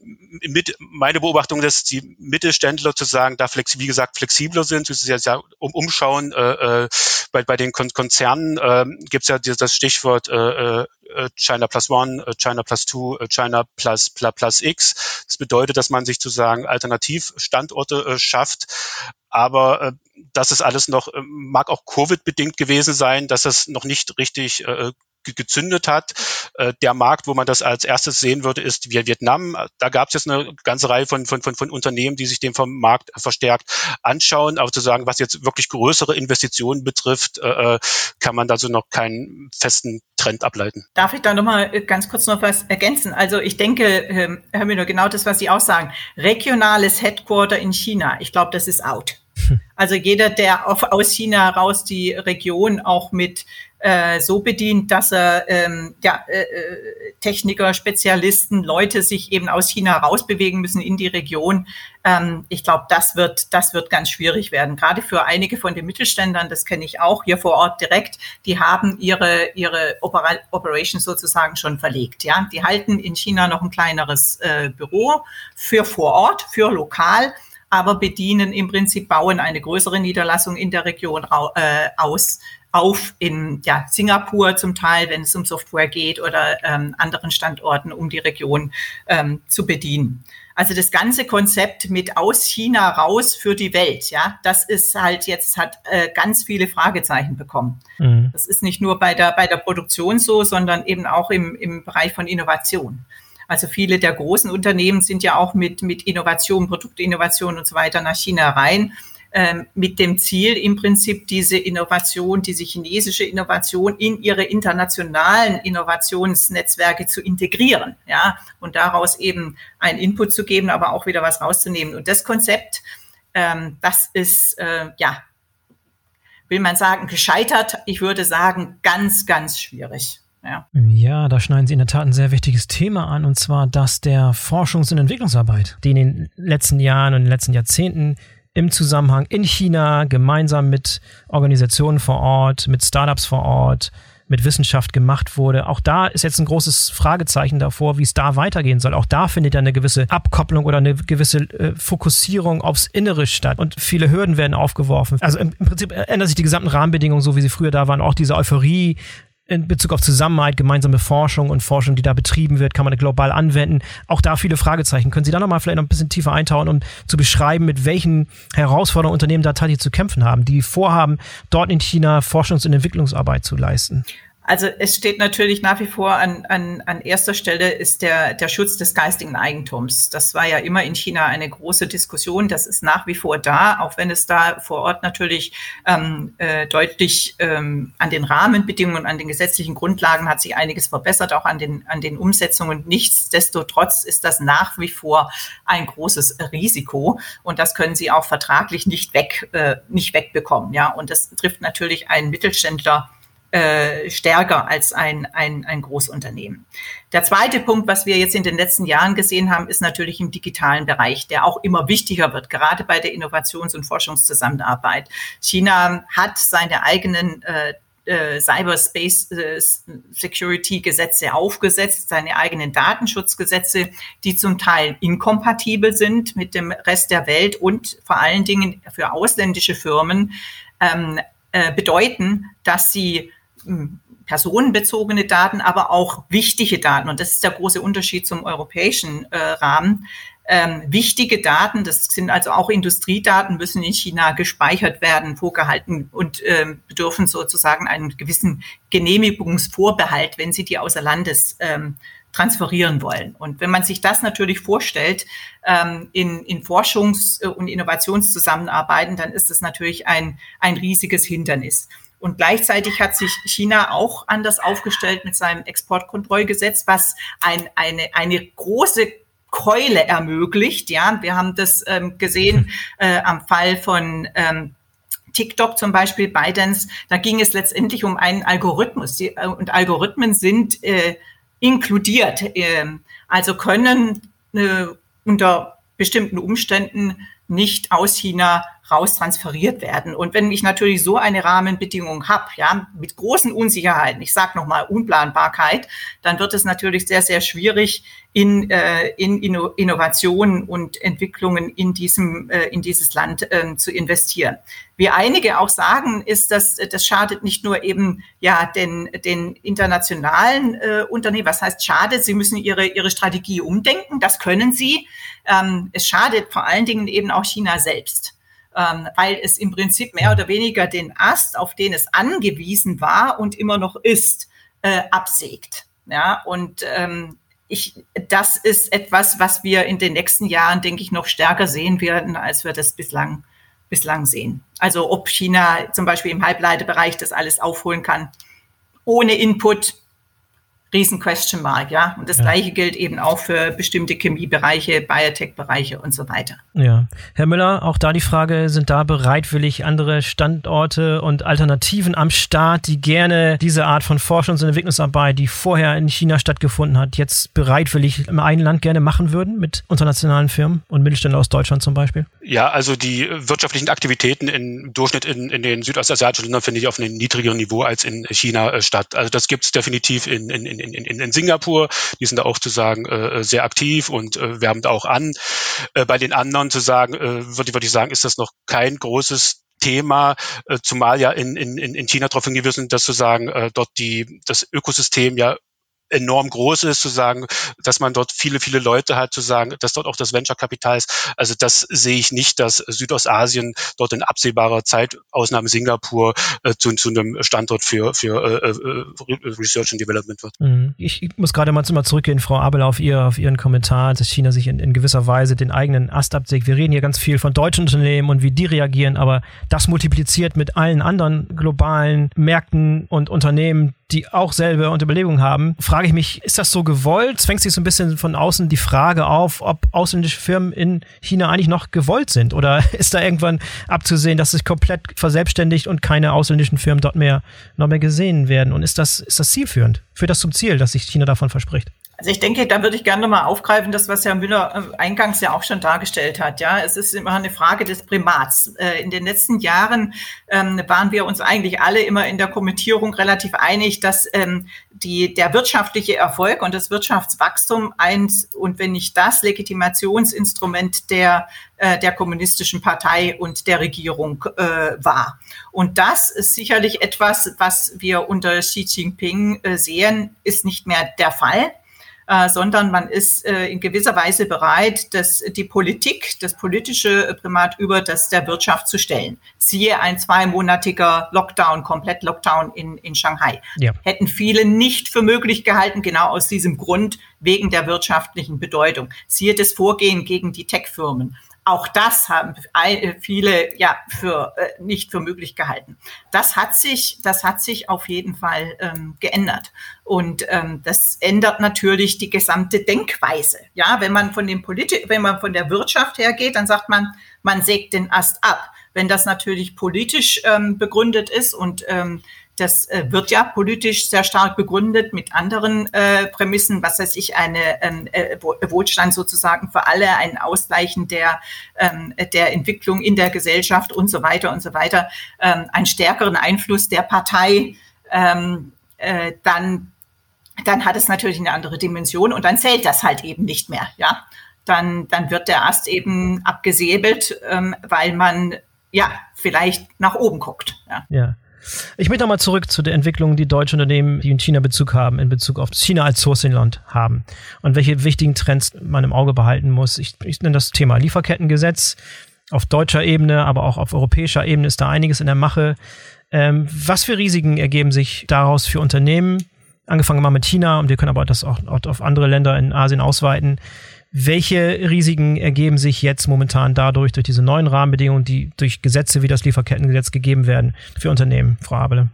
B: mit, meine Beobachtung, dass die Mittelständler sozusagen da flex, wie gesagt flexibler sind, sie sich ja um, umschauen. Äh, äh, bei, bei den Kon Konzernen äh, gibt es ja das Stichwort äh, äh, China plus one, äh, China plus two, China plus, plus, plus X. Das bedeutet, dass man sich sozusagen Alternativstandorte äh, schafft. Aber äh, das ist alles noch, mag auch Covid-bedingt gewesen sein, dass das noch nicht richtig äh, gezündet hat. Äh, der Markt, wo man das als erstes sehen würde, ist Vietnam. Da gab es jetzt eine ganze Reihe von, von, von, von Unternehmen, die sich den vom Markt verstärkt anschauen. Aber zu sagen, was jetzt wirklich größere Investitionen betrifft, äh, äh kann man da so noch keinen festen Trend ableiten.
C: Darf ich da nochmal ganz kurz noch was ergänzen? Also ich denke, ähm, Herr Müller, genau das, was Sie auch sagen. Regionales Headquarter in China, ich glaube, das ist out. Hm. Also jeder, der auf, aus China heraus die Region auch mit äh, so bedient, dass er ähm, ja, äh, äh, Techniker, Spezialisten, Leute sich eben aus China rausbewegen müssen in die Region. Ähm, ich glaube, das wird, das wird ganz schwierig werden. Gerade für einige von den Mittelständlern, das kenne ich auch hier vor Ort direkt, die haben ihre, ihre Opera Operations sozusagen schon verlegt. Ja, die halten in China noch ein kleineres äh, Büro für vor Ort, für lokal aber bedienen im Prinzip, bauen eine größere Niederlassung in der Region äh, aus auf in ja, Singapur zum Teil, wenn es um Software geht oder ähm, anderen Standorten, um die Region ähm, zu bedienen. Also das ganze Konzept mit aus China raus für die Welt, ja, das ist halt jetzt hat äh, ganz viele Fragezeichen bekommen. Mhm. Das ist nicht nur bei der bei der Produktion so, sondern eben auch im im Bereich von Innovation. Also viele der großen Unternehmen sind ja auch mit mit Innovation, Produktinnovation und so weiter nach China rein ähm, mit dem Ziel, im Prinzip diese Innovation, diese chinesische Innovation in ihre internationalen Innovationsnetzwerke zu integrieren, ja, und daraus eben einen Input zu geben, aber auch wieder was rauszunehmen. Und das Konzept, ähm, das ist, äh, ja, will man sagen, gescheitert. Ich würde sagen, ganz, ganz schwierig.
A: Ja. ja, da schneiden Sie in der Tat ein sehr wichtiges Thema an, und zwar das der Forschungs- und Entwicklungsarbeit, die in den letzten Jahren und in den letzten Jahrzehnten im Zusammenhang in China gemeinsam mit Organisationen vor Ort, mit Startups vor Ort, mit Wissenschaft gemacht wurde. Auch da ist jetzt ein großes Fragezeichen davor, wie es da weitergehen soll. Auch da findet ja eine gewisse Abkopplung oder eine gewisse äh, Fokussierung aufs Innere statt und viele Hürden werden aufgeworfen. Also im, im Prinzip ändern sich die gesamten Rahmenbedingungen, so wie sie früher da waren. Auch diese Euphorie, in Bezug auf Zusammenarbeit, gemeinsame Forschung und Forschung, die da betrieben wird, kann man global anwenden. Auch da viele Fragezeichen. Können Sie da nochmal vielleicht noch ein bisschen tiefer eintauchen, um zu beschreiben, mit welchen Herausforderungen Unternehmen da tatsächlich zu kämpfen haben, die vorhaben, dort in China Forschungs- und Entwicklungsarbeit zu leisten?
C: Also es steht natürlich nach wie vor an, an, an erster Stelle ist der, der Schutz des geistigen Eigentums. Das war ja immer in China eine große Diskussion. Das ist nach wie vor da, auch wenn es da vor Ort natürlich ähm, äh, deutlich ähm, an den Rahmenbedingungen, an den gesetzlichen Grundlagen hat sich einiges verbessert, auch an den, an den Umsetzungen. Nichtsdestotrotz ist das nach wie vor ein großes Risiko und das können Sie auch vertraglich nicht weg, äh, nicht wegbekommen. Ja, und das trifft natürlich einen Mittelständler äh, stärker als ein, ein, ein Großunternehmen. Der zweite Punkt, was wir jetzt in den letzten Jahren gesehen haben, ist natürlich im digitalen Bereich, der auch immer wichtiger wird, gerade bei der Innovations- und Forschungszusammenarbeit. China hat seine eigenen äh, äh, Cyberspace äh, Security Gesetze aufgesetzt, seine eigenen Datenschutzgesetze, die zum Teil inkompatibel sind mit dem Rest der Welt und vor allen Dingen für ausländische Firmen ähm, äh, bedeuten, dass sie personenbezogene Daten, aber auch wichtige Daten, und das ist der große Unterschied zum europäischen äh, Rahmen, ähm, wichtige Daten, das sind also auch Industriedaten, müssen in China gespeichert werden, vorgehalten und ähm, bedürfen sozusagen einen gewissen Genehmigungsvorbehalt, wenn sie die außer Landes ähm, transferieren wollen. Und wenn man sich das natürlich vorstellt ähm, in, in Forschungs- und Innovationszusammenarbeiten, dann ist das natürlich ein, ein riesiges Hindernis. Und gleichzeitig hat sich China auch anders aufgestellt mit seinem Exportkontrollgesetz, was ein, eine, eine große Keule ermöglicht. Ja, wir haben das ähm, gesehen äh, am Fall von ähm, TikTok zum Beispiel, Bidens. Da ging es letztendlich um einen Algorithmus. Die, äh, und Algorithmen sind äh, inkludiert, äh, also können äh, unter bestimmten Umständen nicht aus China raustransferiert werden. Und wenn ich natürlich so eine Rahmenbedingung habe, ja, mit großen Unsicherheiten, ich sage nochmal Unplanbarkeit, dann wird es natürlich sehr, sehr schwierig, in, äh, in Innovationen und Entwicklungen in diesem äh, in dieses Land äh, zu investieren. Wie einige auch sagen, ist, dass das schadet nicht nur eben ja den den internationalen äh, Unternehmen. Was heißt schadet? Sie müssen ihre ihre Strategie umdenken. Das können sie. Ähm, es schadet vor allen Dingen eben auch China selbst ähm, weil es im Prinzip mehr oder weniger den Ast, auf den es angewiesen war und immer noch ist, äh, absägt. Ja, und ähm, ich, das ist etwas, was wir in den nächsten Jahren, denke ich, noch stärker sehen werden, als wir das bislang, bislang sehen. Also ob China zum Beispiel im Halbleiterbereich das alles aufholen kann, ohne Input, riesen Question Mark, ja. Und das ja. Gleiche gilt eben auch für bestimmte Chemiebereiche, Biotech-Bereiche und so weiter.
A: Ja. Herr Müller, auch da die Frage, sind da bereitwillig andere Standorte und Alternativen am Start, die gerne diese Art von Forschungs- und Entwicklungsarbeit, die vorher in China stattgefunden hat, jetzt bereitwillig im eigenen Land gerne machen würden mit internationalen Firmen und Mittelständlern aus Deutschland zum Beispiel?
B: Ja, also die wirtschaftlichen Aktivitäten im Durchschnitt in, in den südostasiatischen Ländern finde ich auf einem niedrigeren Niveau als in China äh, statt. Also das gibt es definitiv in, in, in, in, in Singapur. Die sind da auch zu sagen äh, sehr aktiv und äh, werben da auch an. Äh, bei den anderen zu sagen, äh, würde, würde ich sagen, ist das noch kein großes Thema, äh, zumal ja in, in, in China darauf hingewiesen, dass sozusagen äh, dort die das Ökosystem ja enorm groß ist, zu sagen, dass man dort viele, viele Leute hat, zu sagen, dass dort auch das Venture-Kapital ist. Also das sehe ich nicht, dass Südostasien dort in absehbarer Zeit, Ausnahme Singapur, äh, zu, zu einem Standort für, für äh, äh, Research and Development wird.
A: Mhm. Ich muss gerade mal, zurückgehen, Frau Abel, auf, ihr, auf Ihren Kommentar, dass China sich in, in gewisser Weise den eigenen Ast absägt. Wir reden hier ganz viel von deutschen Unternehmen und wie die reagieren, aber das multipliziert mit allen anderen globalen Märkten und Unternehmen, die auch selber und Überlegungen haben, frage ich mich, ist das so gewollt? Zwängt sich so ein bisschen von außen die Frage auf, ob ausländische Firmen in China eigentlich noch gewollt sind? Oder ist da irgendwann abzusehen, dass sich komplett verselbstständigt und keine ausländischen Firmen dort mehr noch mehr gesehen werden? Und ist das, ist das zielführend? Führt das zum Ziel, dass sich China davon verspricht?
C: Also ich denke, da würde ich gerne mal aufgreifen, das, was Herr Müller äh, eingangs ja auch schon dargestellt hat. Ja, es ist immer eine Frage des Primats. Äh, in den letzten Jahren ähm, waren wir uns eigentlich alle immer in der Kommentierung relativ einig, dass ähm, die, der wirtschaftliche Erfolg und das Wirtschaftswachstum eins und wenn nicht das Legitimationsinstrument der äh, der kommunistischen Partei und der Regierung äh, war. Und das ist sicherlich etwas, was wir unter Xi Jinping äh, sehen, ist nicht mehr der Fall äh, sondern man ist äh, in gewisser Weise bereit, dass die Politik, das politische Primat über das der Wirtschaft zu stellen. Siehe ein zweimonatiger Lockdown, komplett Lockdown in, in Shanghai. Ja. Hätten viele nicht für möglich gehalten, genau aus diesem Grund, wegen der wirtschaftlichen Bedeutung. Siehe das Vorgehen gegen die Tech-Firmen. Auch das haben viele ja für äh, nicht für möglich gehalten. Das hat sich, das hat sich auf jeden Fall ähm, geändert. Und ähm, das ändert natürlich die gesamte Denkweise. Ja, wenn man von dem Politik, wenn man von der Wirtschaft hergeht, dann sagt man, man sägt den Ast ab. Wenn das natürlich politisch ähm, begründet ist und ähm, das äh, wird ja politisch sehr stark begründet mit anderen äh, Prämissen, was weiß ich, eine ähm, äh, Wohlstand sozusagen für alle, ein Ausgleichen der, ähm, der Entwicklung in der Gesellschaft und so weiter und so weiter, ähm, einen stärkeren Einfluss der Partei ähm, äh, dann, dann hat es natürlich eine andere Dimension und dann zählt das halt eben nicht mehr, ja. Dann, dann wird der Ast eben abgesäbelt, ähm, weil man ja vielleicht nach oben guckt.
A: Ja. ja. Ich möchte nochmal zurück zu der Entwicklung, die deutsche Unternehmen, die in China Bezug haben, in Bezug auf China als Sourcing-Land haben und welche wichtigen Trends man im Auge behalten muss. Ich, ich nenne das Thema Lieferkettengesetz. Auf deutscher Ebene, aber auch auf europäischer Ebene ist da einiges in der Mache. Ähm, was für Risiken ergeben sich daraus für Unternehmen? Angefangen mal mit China und wir können aber das auch, auch auf andere Länder in Asien ausweiten. Welche Risiken ergeben sich jetzt momentan dadurch, durch diese neuen Rahmenbedingungen, die durch Gesetze wie das Lieferkettengesetz gegeben werden für Unternehmen, Frau Abele?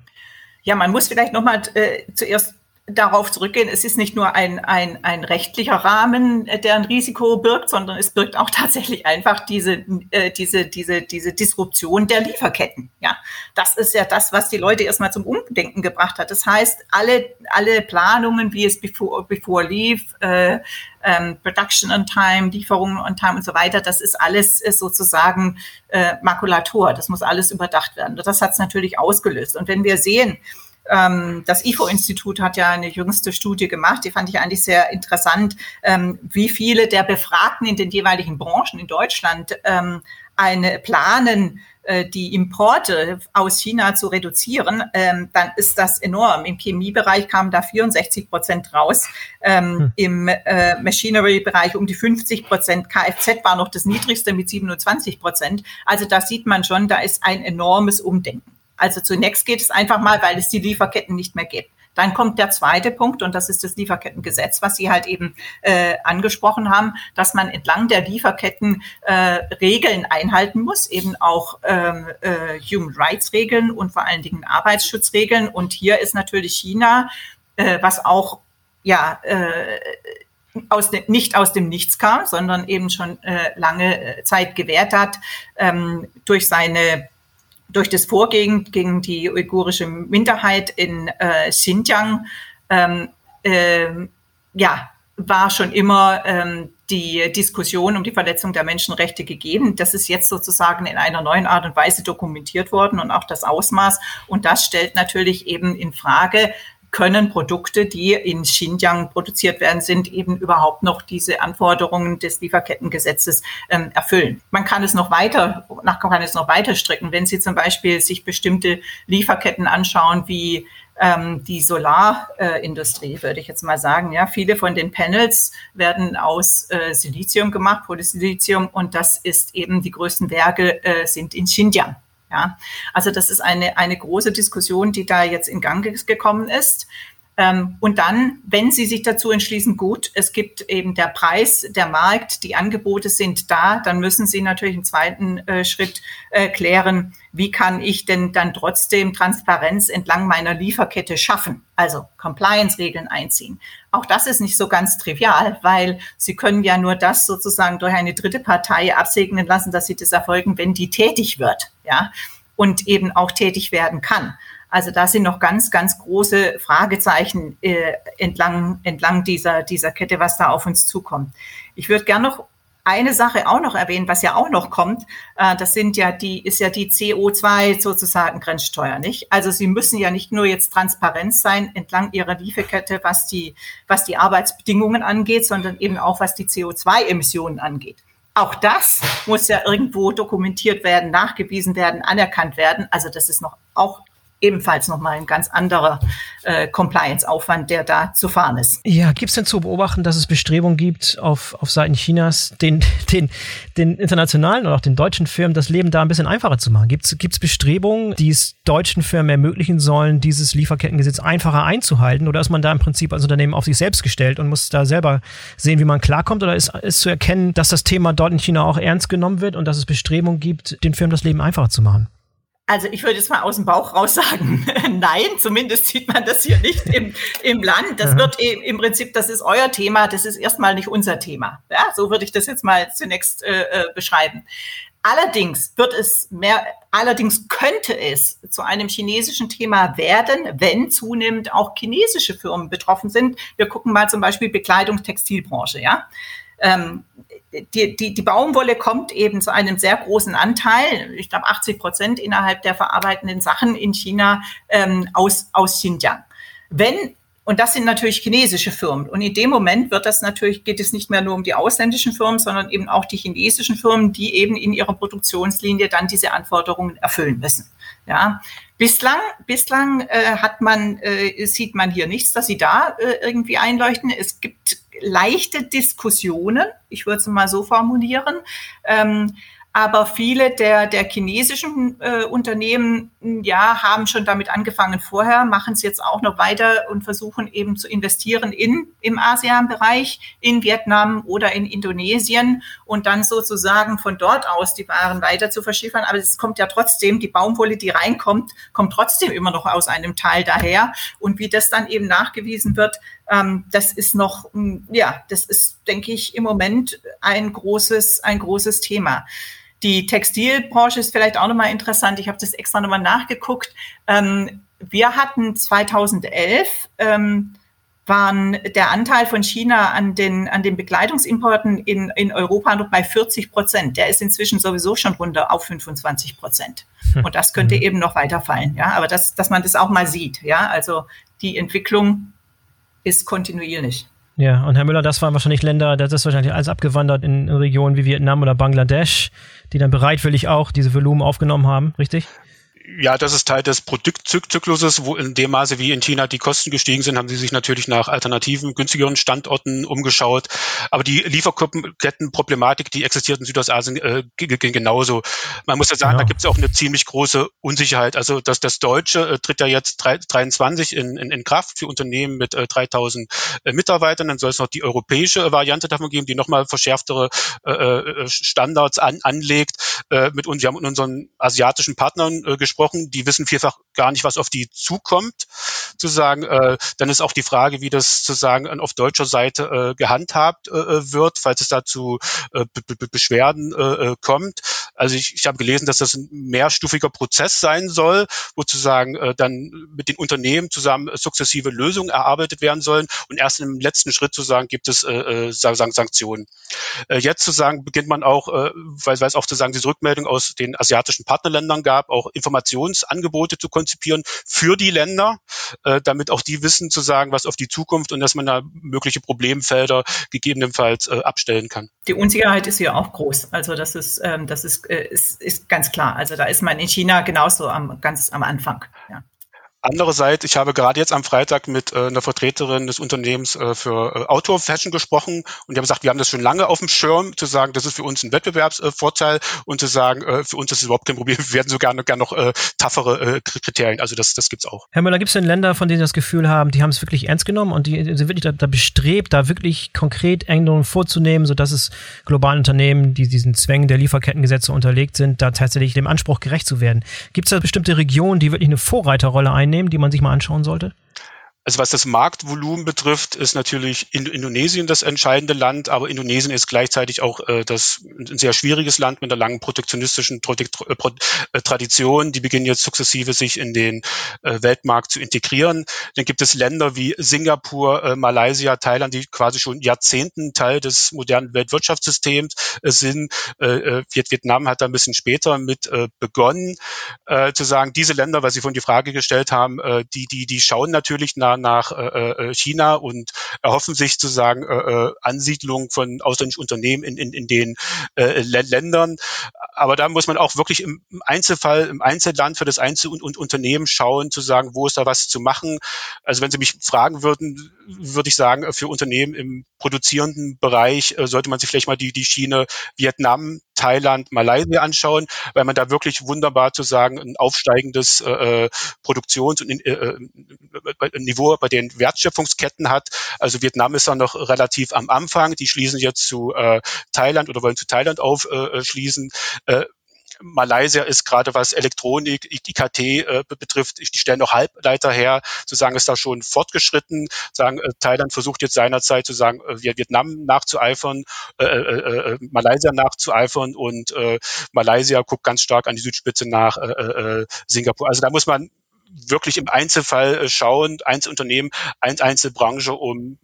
C: Ja, man muss vielleicht nochmal äh, zuerst darauf zurückgehen, es ist nicht nur ein, ein, ein rechtlicher Rahmen, äh, der ein Risiko birgt, sondern es birgt auch tatsächlich einfach diese, äh, diese, diese, diese Disruption der Lieferketten. Ja, das ist ja das, was die Leute erstmal zum Umdenken gebracht hat. Das heißt, alle, alle Planungen, wie es before, before lief, äh, ähm, Production on Time, Lieferungen on Time und so weiter, das ist alles ist sozusagen äh, Makulatur. Das muss alles überdacht werden. Das hat es natürlich ausgelöst. Und wenn wir sehen, das IFO-Institut hat ja eine jüngste Studie gemacht, die fand ich eigentlich sehr interessant, ähm, wie viele der Befragten in den jeweiligen Branchen in Deutschland ähm, eine planen, äh, die Importe aus China zu reduzieren, ähm, dann ist das enorm. Im Chemiebereich kamen da 64 Prozent raus, ähm, hm. im äh, Machinery-Bereich um die 50 Prozent, Kfz war noch das niedrigste mit 27 Prozent. Also da sieht man schon, da ist ein enormes Umdenken. Also zunächst geht es einfach mal, weil es die Lieferketten nicht mehr gibt. Dann kommt der zweite Punkt und das ist das Lieferkettengesetz, was Sie halt eben äh, angesprochen haben, dass man entlang der Lieferketten äh, Regeln einhalten muss, eben auch ähm, äh, Human Rights Regeln und vor allen Dingen Arbeitsschutzregeln. Und hier ist natürlich China, äh, was auch ja äh, aus dem, nicht aus dem Nichts kam, sondern eben schon äh, lange äh, Zeit gewährt hat, ähm, durch seine durch das Vorgehen gegen die uigurische Minderheit in äh, Xinjiang, ähm, äh, ja, war schon immer ähm, die Diskussion um die Verletzung der Menschenrechte gegeben. Das ist jetzt sozusagen in einer neuen Art und Weise dokumentiert worden und auch das Ausmaß. Und das stellt natürlich eben in Frage, können Produkte, die in Xinjiang produziert werden, sind eben überhaupt noch diese Anforderungen des Lieferkettengesetzes ähm, erfüllen. Man kann es noch weiter, nach kann es noch weiter strecken, wenn Sie zum Beispiel sich bestimmte Lieferketten anschauen, wie ähm, die Solarindustrie, würde ich jetzt mal sagen. Ja, viele von den Panels werden aus äh, Silizium gemacht, Polysilizium, und das ist eben die größten Werke äh, sind in Xinjiang. Ja, also das ist eine, eine große Diskussion, die da jetzt in Gang gekommen ist. Ähm, und dann, wenn Sie sich dazu entschließen, gut, es gibt eben der Preis, der Markt, die Angebote sind da, dann müssen Sie natürlich im zweiten äh, Schritt äh, klären, wie kann ich denn dann trotzdem Transparenz entlang meiner Lieferkette schaffen, also Compliance-Regeln einziehen. Auch das ist nicht so ganz trivial, weil Sie können ja nur das sozusagen durch eine dritte Partei absegnen lassen, dass Sie das erfolgen, wenn die tätig wird, ja, und eben auch tätig werden kann. Also da sind noch ganz, ganz große Fragezeichen äh, entlang, entlang dieser, dieser Kette, was da auf uns zukommt. Ich würde gerne noch eine Sache auch noch erwähnen, was ja auch noch kommt. Äh, das sind ja die, ist ja die CO2 sozusagen Grenzsteuer, nicht? Also Sie müssen ja nicht nur jetzt transparent sein entlang Ihrer Lieferkette, was die, was die Arbeitsbedingungen angeht, sondern eben auch was die CO2-Emissionen angeht. Auch das muss ja irgendwo dokumentiert werden, nachgewiesen werden, anerkannt werden. Also das ist noch auch ebenfalls nochmal ein ganz anderer äh, Compliance-Aufwand, der da zu fahren ist.
A: Ja, gibt es denn zu beobachten, dass es Bestrebungen gibt auf, auf Seiten Chinas, den, den, den internationalen und auch den deutschen Firmen das Leben da ein bisschen einfacher zu machen? Gibt es Bestrebungen, die es deutschen Firmen ermöglichen sollen, dieses Lieferkettengesetz einfacher einzuhalten? Oder ist man da im Prinzip als Unternehmen auf sich selbst gestellt und muss da selber sehen, wie man klarkommt? Oder ist, ist zu erkennen, dass das Thema dort in China auch ernst genommen wird und dass es Bestrebungen gibt, den Firmen das Leben einfacher zu machen?
C: Also ich würde jetzt mal aus dem Bauch raus sagen, nein, zumindest sieht man das hier nicht im, im Land. Das wird im, Prinzip, das ist euer Thema, das ist erstmal nicht unser Thema. Ja, so würde ich das jetzt mal zunächst äh, äh, beschreiben. Allerdings wird es mehr, allerdings könnte es zu einem chinesischen Thema werden, wenn zunehmend auch chinesische Firmen betroffen sind. Wir gucken mal zum Beispiel Bekleidungstextilbranche, ja. Ähm, die, die, die Baumwolle kommt eben zu einem sehr großen Anteil, ich glaube 80 Prozent innerhalb der verarbeitenden Sachen in China ähm, aus, aus Xinjiang. Wenn und das sind natürlich chinesische Firmen. Und in dem Moment wird das natürlich, geht es nicht mehr nur um die ausländischen Firmen, sondern eben auch die chinesischen Firmen, die eben in ihrer Produktionslinie dann diese Anforderungen erfüllen müssen. Ja, bislang, bislang äh, hat man, äh, sieht man hier nichts, dass sie da äh, irgendwie einleuchten. Es gibt leichte Diskussionen, ich würde es mal so formulieren. Ähm, aber viele der, der chinesischen äh, Unternehmen, ja, haben schon damit angefangen vorher, machen es jetzt auch noch weiter und versuchen eben zu investieren in, im ASEAN-Bereich, in Vietnam oder in Indonesien und dann sozusagen von dort aus die Waren weiter zu verschiffern. Aber es kommt ja trotzdem, die Baumwolle, die reinkommt, kommt trotzdem immer noch aus einem Teil daher. Und wie das dann eben nachgewiesen wird, ähm, das ist noch, ja, das ist, denke ich, im Moment ein großes, ein großes Thema. Die Textilbranche ist vielleicht auch nochmal interessant. Ich habe das extra nochmal nachgeguckt. Ähm, wir hatten 2011 ähm, waren der Anteil von China an den, an den Bekleidungsimporten in, in Europa noch bei 40 Prozent. Der ist inzwischen sowieso schon runter auf 25 Prozent. Hm. Und das könnte mhm. eben noch weiterfallen. Ja, aber das, dass man das auch mal sieht. Ja, also die Entwicklung ist kontinuierlich.
A: Ja, und Herr Müller, das waren wahrscheinlich Länder, das ist wahrscheinlich alles abgewandert in Regionen wie Vietnam oder Bangladesch, die dann bereitwillig auch diese Volumen aufgenommen haben, richtig?
B: Ja, das ist Teil des Produktzykluses, wo in dem Maße wie in China die Kosten gestiegen sind, haben sie sich natürlich nach alternativen, günstigeren Standorten umgeschaut. Aber die Lieferkettenproblematik, die existiert in Südostasien äh, genauso. Man muss ja sagen, genau. da gibt es auch eine ziemlich große Unsicherheit. Also dass das Deutsche äh, tritt ja jetzt 3, 23 in, in, in Kraft für Unternehmen mit äh, 3000 äh, Mitarbeitern. Dann soll es noch die europäische Variante davon geben, die nochmal verschärftere äh, äh, Standards an, anlegt. Äh, mit uns, wir haben mit unseren asiatischen Partnern äh, gesprochen gesprochen, die wissen vielfach gar nicht, was auf die zukommt. Zu sagen, äh, dann ist auch die Frage, wie das zu sagen auf deutscher Seite äh, gehandhabt äh, wird, falls es dazu äh, Be Be Beschwerden äh, äh, kommt. Also ich, ich habe gelesen, dass das ein mehrstufiger Prozess sein soll, wo zu äh, dann mit den Unternehmen zusammen sukzessive Lösungen erarbeitet werden sollen und erst im letzten Schritt zu gibt es äh, sagen Sanktionen. Äh, jetzt zu beginnt man auch, äh, weil, es auch zu diese Rückmeldung aus den asiatischen Partnerländern gab, auch Informationsangebote zu konzipieren für die Länder, äh, damit auch die wissen zu sagen, was auf die Zukunft und dass man da mögliche Problemfelder gegebenenfalls äh, abstellen kann.
C: Die Unsicherheit ist ja auch groß. Also das ist, ähm, das ist, äh, ist, ist ganz klar. Also da ist man in China genauso am, ganz am Anfang. Ja.
B: Andererseits, ich habe gerade jetzt am Freitag mit äh, einer Vertreterin des Unternehmens äh, für äh, Outdoor Fashion gesprochen und die haben gesagt, wir haben das schon lange auf dem Schirm, zu sagen, das ist für uns ein Wettbewerbsvorteil und zu sagen, äh, für uns ist es überhaupt kein Problem, wir werden sogar noch, noch äh, toughere äh, Kriterien. Also das, das gibt's auch.
A: Herr Müller, gibt es denn Länder, von denen Sie das Gefühl haben, die haben es wirklich ernst genommen und die sind wirklich da, da bestrebt, da wirklich konkret Änderungen vorzunehmen, sodass es globalen Unternehmen, die diesen Zwängen der Lieferkettengesetze unterlegt sind, da tatsächlich dem Anspruch gerecht zu werden? Gibt es da bestimmte Regionen, die wirklich eine Vorreiterrolle einnehmen? Unternehmen, die man sich mal anschauen sollte?
B: Also was das Marktvolumen betrifft, ist natürlich Indonesien das entscheidende Land, aber Indonesien ist gleichzeitig auch äh, das ein sehr schwieriges Land mit einer langen protektionistischen äh, äh, Tradition. Die beginnen jetzt sukzessive sich in den äh, Weltmarkt zu integrieren. Dann gibt es Länder wie Singapur, äh, Malaysia, Thailand, die quasi schon Jahrzehnten Teil des modernen Weltwirtschaftssystems sind. Vietnam hat da ein bisschen später mit begonnen zu sagen, diese Länder, weil Sie vorhin die Frage gestellt haben, die, die, die schauen natürlich nach nach äh, äh, China und erhoffen sich zu sagen äh, äh, Ansiedlung von ausländischen Unternehmen in, in, in den äh, Ländern. Aber da muss man auch wirklich im Einzelfall, im Einzelland für das Einzel- und, und Unternehmen schauen, zu sagen, wo ist da was zu machen. Also wenn Sie mich fragen würden, würde ich sagen, für Unternehmen im produzierenden Bereich äh, sollte man sich vielleicht mal die, die Schiene Vietnam, Thailand, Malaysia anschauen, weil man da wirklich wunderbar zu sagen ein aufsteigendes äh, äh Produktions- und äh, äh, Niveau bei den Wertschöpfungsketten hat. Also Vietnam ist da noch relativ am Anfang. Die schließen jetzt zu äh, Thailand oder wollen zu Thailand aufschließen. Äh, Malaysia ist gerade was Elektronik, IKT äh, betrifft, die stellen noch Halbleiter her, zu sagen, ist da schon fortgeschritten, sagen, äh, Thailand versucht jetzt seinerzeit zu sagen, äh, Vietnam nachzueifern, äh, äh, äh, Malaysia nachzueifern und äh, Malaysia guckt ganz stark an die Südspitze nach äh, äh, Singapur. Also da muss man wirklich im Einzelfall äh, schauen, Einzelunternehmen, Einzelbranche, um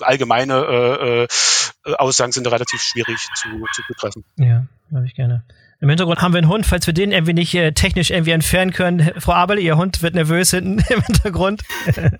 B: allgemeine äh, äh, Aussagen sind relativ schwierig zu, zu betreffen.
A: Ja, glaube ich gerne. Im Hintergrund haben wir einen Hund, falls wir den irgendwie nicht äh, technisch irgendwie entfernen können. Frau Abel, Ihr Hund wird nervös hinten im Hintergrund.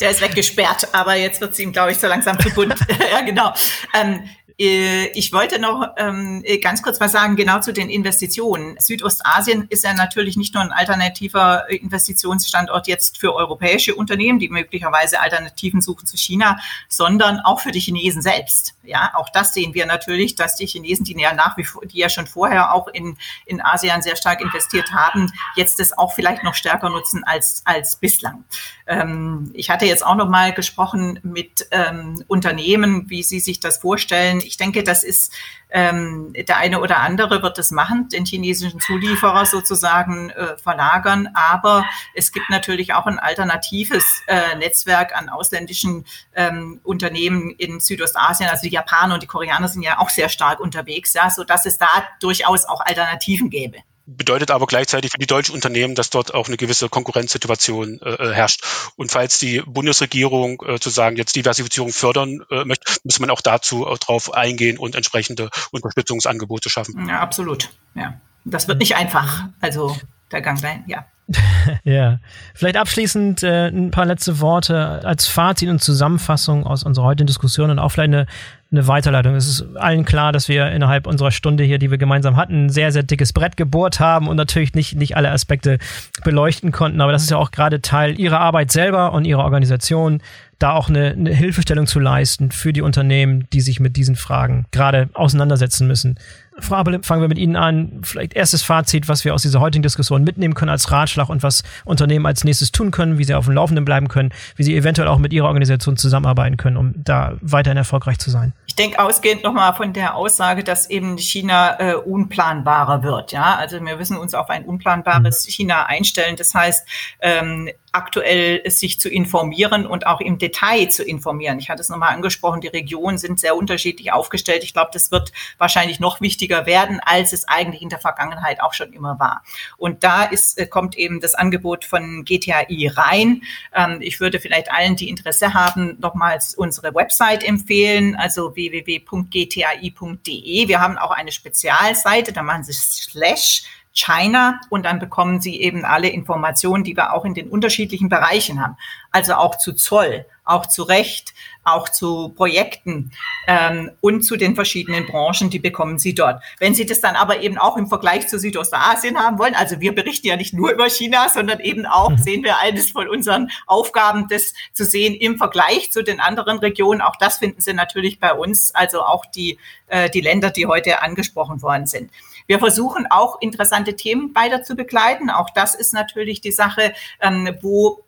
C: Der ist weggesperrt, aber jetzt wird es ihm, glaube ich, so langsam zu bunt. ja, genau. Ähm, äh, ich wollte noch ähm, äh, ganz kurz was sagen, genau zu den Investitionen. Südostasien ist ja natürlich nicht nur ein alternativer Investitionsstandort jetzt für europäische Unternehmen, die möglicherweise Alternativen suchen zu China, sondern auch für die Chinesen selbst. Ja, auch das sehen wir natürlich, dass die Chinesen, die ja nach wie vor, die ja schon vorher auch in, in ASEAN sehr stark investiert haben, jetzt das auch vielleicht noch stärker nutzen als, als bislang. Ähm, ich hatte jetzt auch noch mal gesprochen mit ähm, Unternehmen, wie sie sich das vorstellen ich denke, das ist ähm, der eine oder andere wird es machen, den chinesischen Zulieferer sozusagen äh, verlagern. Aber es gibt natürlich auch ein alternatives äh, Netzwerk an ausländischen ähm, Unternehmen in Südostasien. Also die Japaner und die Koreaner sind ja auch sehr stark unterwegs, ja, so dass es da durchaus auch Alternativen gäbe
B: bedeutet aber gleichzeitig für die deutschen Unternehmen, dass dort auch eine gewisse Konkurrenzsituation äh, äh, herrscht. Und falls die Bundesregierung äh, zu sagen jetzt Diversifizierung fördern äh, möchte, muss man auch dazu äh, drauf eingehen und entsprechende Unterstützungsangebote schaffen.
C: Ja, absolut. Ja, das wird nicht einfach. Also der Gang dahin, ja.
A: ja, vielleicht abschließend äh, ein paar letzte Worte als Fazit und Zusammenfassung aus unserer heutigen Diskussion und auch vielleicht eine, eine Weiterleitung. Es ist allen klar, dass wir innerhalb unserer Stunde hier, die wir gemeinsam hatten, ein sehr, sehr dickes Brett gebohrt haben und natürlich nicht, nicht alle Aspekte beleuchten konnten. Aber das ist ja auch gerade Teil ihrer Arbeit selber und ihrer Organisation, da auch eine, eine Hilfestellung zu leisten für die Unternehmen, die sich mit diesen Fragen gerade auseinandersetzen müssen. Frau Abel, fangen wir mit Ihnen an. Vielleicht erstes Fazit, was wir aus dieser heutigen Diskussion mitnehmen können als Ratschlag und was Unternehmen als nächstes tun können, wie sie auf dem Laufenden bleiben können, wie sie eventuell auch mit Ihrer Organisation zusammenarbeiten können, um da weiterhin erfolgreich zu sein.
C: Ich denke ausgehend nochmal von der Aussage, dass eben China äh, unplanbarer wird. Ja, also wir müssen uns auf ein unplanbares mhm. China einstellen. Das heißt, ähm, aktuell sich zu informieren und auch im Detail zu informieren. Ich hatte es nochmal angesprochen, die Regionen sind sehr unterschiedlich aufgestellt. Ich glaube, das wird wahrscheinlich noch wichtiger werden, als es eigentlich in der Vergangenheit auch schon immer war. Und da ist, äh, kommt eben das Angebot von GTAI rein. Ähm, ich würde vielleicht allen, die Interesse haben, nochmals unsere Website empfehlen, also www.gtai.de. Wir haben auch eine Spezialseite, da machen Sie slash China und dann bekommen Sie eben alle Informationen, die wir auch in den unterschiedlichen Bereichen haben. Also auch zu Zoll, auch zu Recht, auch zu Projekten ähm, und zu den verschiedenen Branchen, die bekommen Sie dort. Wenn Sie das dann aber eben auch im Vergleich zu Südostasien haben wollen, also wir berichten ja nicht nur über China, sondern eben auch mhm. sehen wir eines von unseren Aufgaben, das zu sehen im Vergleich zu den anderen Regionen. Auch das finden Sie natürlich bei uns, also auch die, äh, die Länder, die heute angesprochen worden sind. Wir versuchen auch interessante Themen weiter zu begleiten. Auch das ist natürlich die Sache, ähm, wo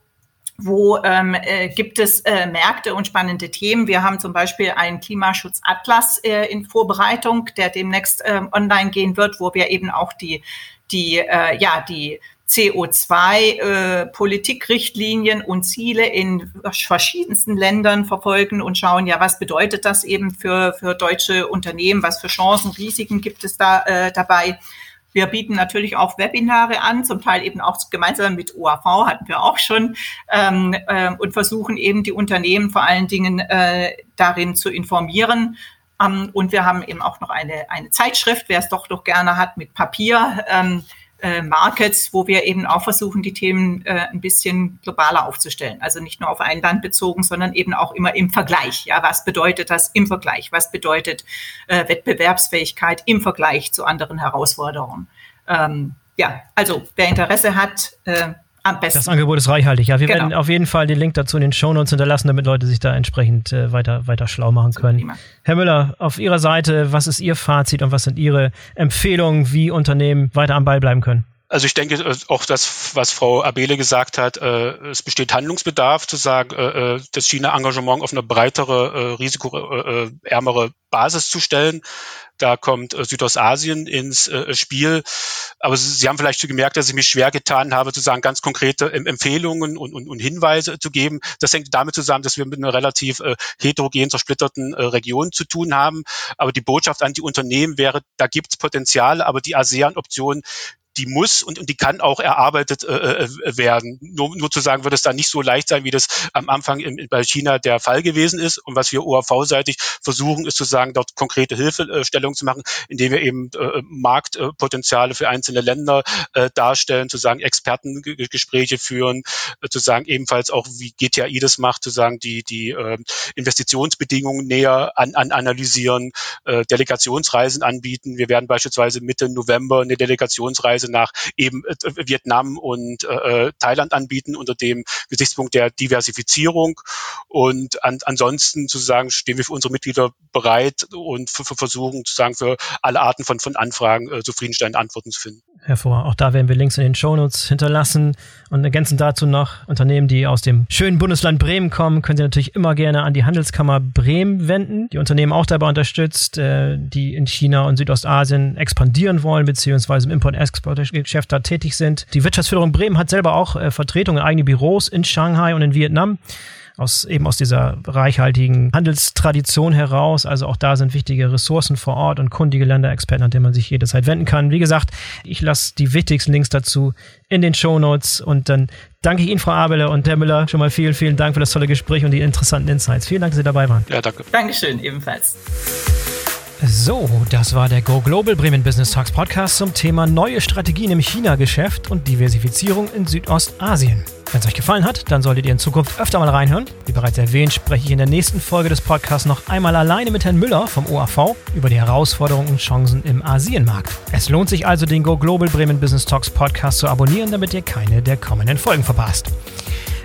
C: wo ähm, äh, gibt es äh, Märkte und spannende Themen. Wir haben zum Beispiel einen Klimaschutzatlas äh, in Vorbereitung, der demnächst äh, online gehen wird, wo wir eben auch die die äh, ja die CO2-Politikrichtlinien äh, und Ziele in verschiedensten Ländern verfolgen und schauen, ja, was bedeutet das eben für, für deutsche Unternehmen, was für Chancen, Risiken gibt es da äh, dabei. Wir bieten natürlich auch Webinare an, zum Teil eben auch gemeinsam mit OAV hatten wir auch schon ähm, äh, und versuchen eben die Unternehmen vor allen Dingen äh, darin zu informieren. Ähm, und wir haben eben auch noch eine, eine Zeitschrift, wer es doch doch gerne hat, mit Papier. Ähm, äh, Markets, wo wir eben auch versuchen, die Themen äh, ein bisschen globaler aufzustellen. Also nicht nur auf ein Land bezogen, sondern eben auch immer im Vergleich. Ja, was bedeutet das im Vergleich? Was bedeutet äh, Wettbewerbsfähigkeit im Vergleich zu anderen Herausforderungen? Ähm, ja, also wer Interesse hat, äh, am besten.
A: Das Angebot ist reichhaltig. Ja, wir genau. werden auf jeden Fall den Link dazu in den Shownotes hinterlassen, damit Leute sich da entsprechend äh, weiter, weiter schlau machen können. Prima. Herr Müller, auf Ihrer Seite, was ist Ihr Fazit und was sind Ihre Empfehlungen, wie Unternehmen weiter am Ball bleiben können?
B: Also ich denke äh, auch das, was Frau Abele gesagt hat, äh, es besteht Handlungsbedarf zu sagen, äh, äh das China-Engagement auf eine breitere, äh, risikoärmere Basis zu stellen. Da kommt äh, Südostasien ins äh, Spiel. Aber Sie, haben vielleicht gemerkt, dass ich mich schwer getan habe, zu sagen, ganz konkrete Empfehlungen und, und, und, Hinweise zu geben. Das hängt damit zusammen, dass wir mit einer relativ äh, heterogen zersplitterten äh, Region zu tun haben. Aber die Botschaft an die Unternehmen wäre, da gibt es Potenzial, aber die ASEAN-Option, die muss und, und die kann auch erarbeitet äh, äh, werden. Nur, nur zu sagen, wird es dann nicht so leicht sein, wie das am Anfang in, bei China der Fall gewesen ist. Und was wir OAV-seitig versuchen, ist zu sagen, dort konkrete Hilfestellung zu machen, indem wir eben äh, Marktpotenziale für einzelne Länder äh, darstellen, zu sagen, Expertengespräche führen, äh, zu sagen, ebenfalls auch, wie GTAI das macht, zu sagen, die, die äh, Investitionsbedingungen näher an, an analysieren, äh, Delegationsreisen anbieten. Wir werden beispielsweise Mitte November eine Delegationsreise nach eben äh, Vietnam und äh, Thailand anbieten unter dem Gesichtspunkt der Diversifizierung. Und an, ansonsten zu sagen, stehen wir für unsere Mitglieder bereit und für, für versuchen zu sagen, für alle Arten von, von Anfragen äh, zufriedenstellende Antworten zu finden.
A: Hervor. Auch da werden wir Links in den Shownotes hinterlassen und ergänzen dazu noch Unternehmen, die aus dem schönen Bundesland Bremen kommen, können Sie natürlich immer gerne an die Handelskammer Bremen wenden, die Unternehmen auch dabei unterstützt, äh, die in China und Südostasien expandieren wollen, beziehungsweise im Import-Export-Geschäft da tätig sind. Die Wirtschaftsförderung Bremen hat selber auch äh, Vertretungen, eigene Büros in Shanghai und in Vietnam aus eben aus dieser reichhaltigen Handelstradition heraus. Also auch da sind wichtige Ressourcen vor Ort und kundige Länderexperten, an denen man sich jederzeit wenden kann. Wie gesagt, ich lasse die wichtigsten Links dazu in den Show Notes und dann danke ich Ihnen, Frau Abele und Herr Müller, schon mal vielen, vielen Dank für das tolle Gespräch und die interessanten Insights. Vielen Dank, dass Sie dabei waren.
B: Ja, danke.
C: Dankeschön, ebenfalls.
A: So, das war der Go Global Bremen Business Talks Podcast zum Thema neue Strategien im China-Geschäft und Diversifizierung in Südostasien. Wenn es euch gefallen hat, dann solltet ihr in Zukunft öfter mal reinhören. Wie bereits erwähnt, spreche ich in der nächsten Folge des Podcasts noch einmal alleine mit Herrn Müller vom OAV über die Herausforderungen und Chancen im Asienmarkt. Es lohnt sich also, den Go Global Bremen Business Talks Podcast zu abonnieren, damit ihr keine der kommenden Folgen verpasst.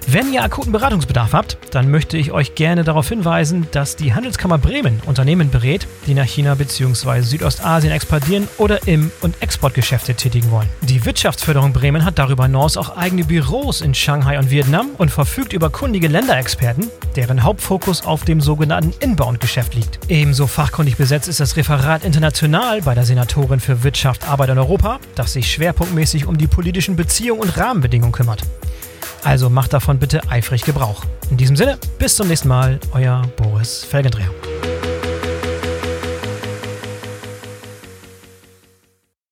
A: Wenn ihr akuten Beratungsbedarf habt, dann möchte ich euch gerne darauf hinweisen, dass die Handelskammer Bremen Unternehmen berät, die nach China bzw. Südostasien expandieren oder Im- und Exportgeschäfte tätigen wollen. Die Wirtschaftsförderung Bremen hat darüber hinaus auch eigene Büros in Shanghai und Vietnam und verfügt über kundige Länderexperten, deren Hauptfokus auf dem sogenannten Inbound-Geschäft liegt. Ebenso fachkundig besetzt ist das Referat International bei der Senatorin für Wirtschaft, Arbeit und Europa, das sich schwerpunktmäßig um die politischen Beziehungen und Rahmenbedingungen kümmert. Also macht davon bitte eifrig Gebrauch. In diesem Sinne, bis zum nächsten Mal, euer Boris Felgendreher.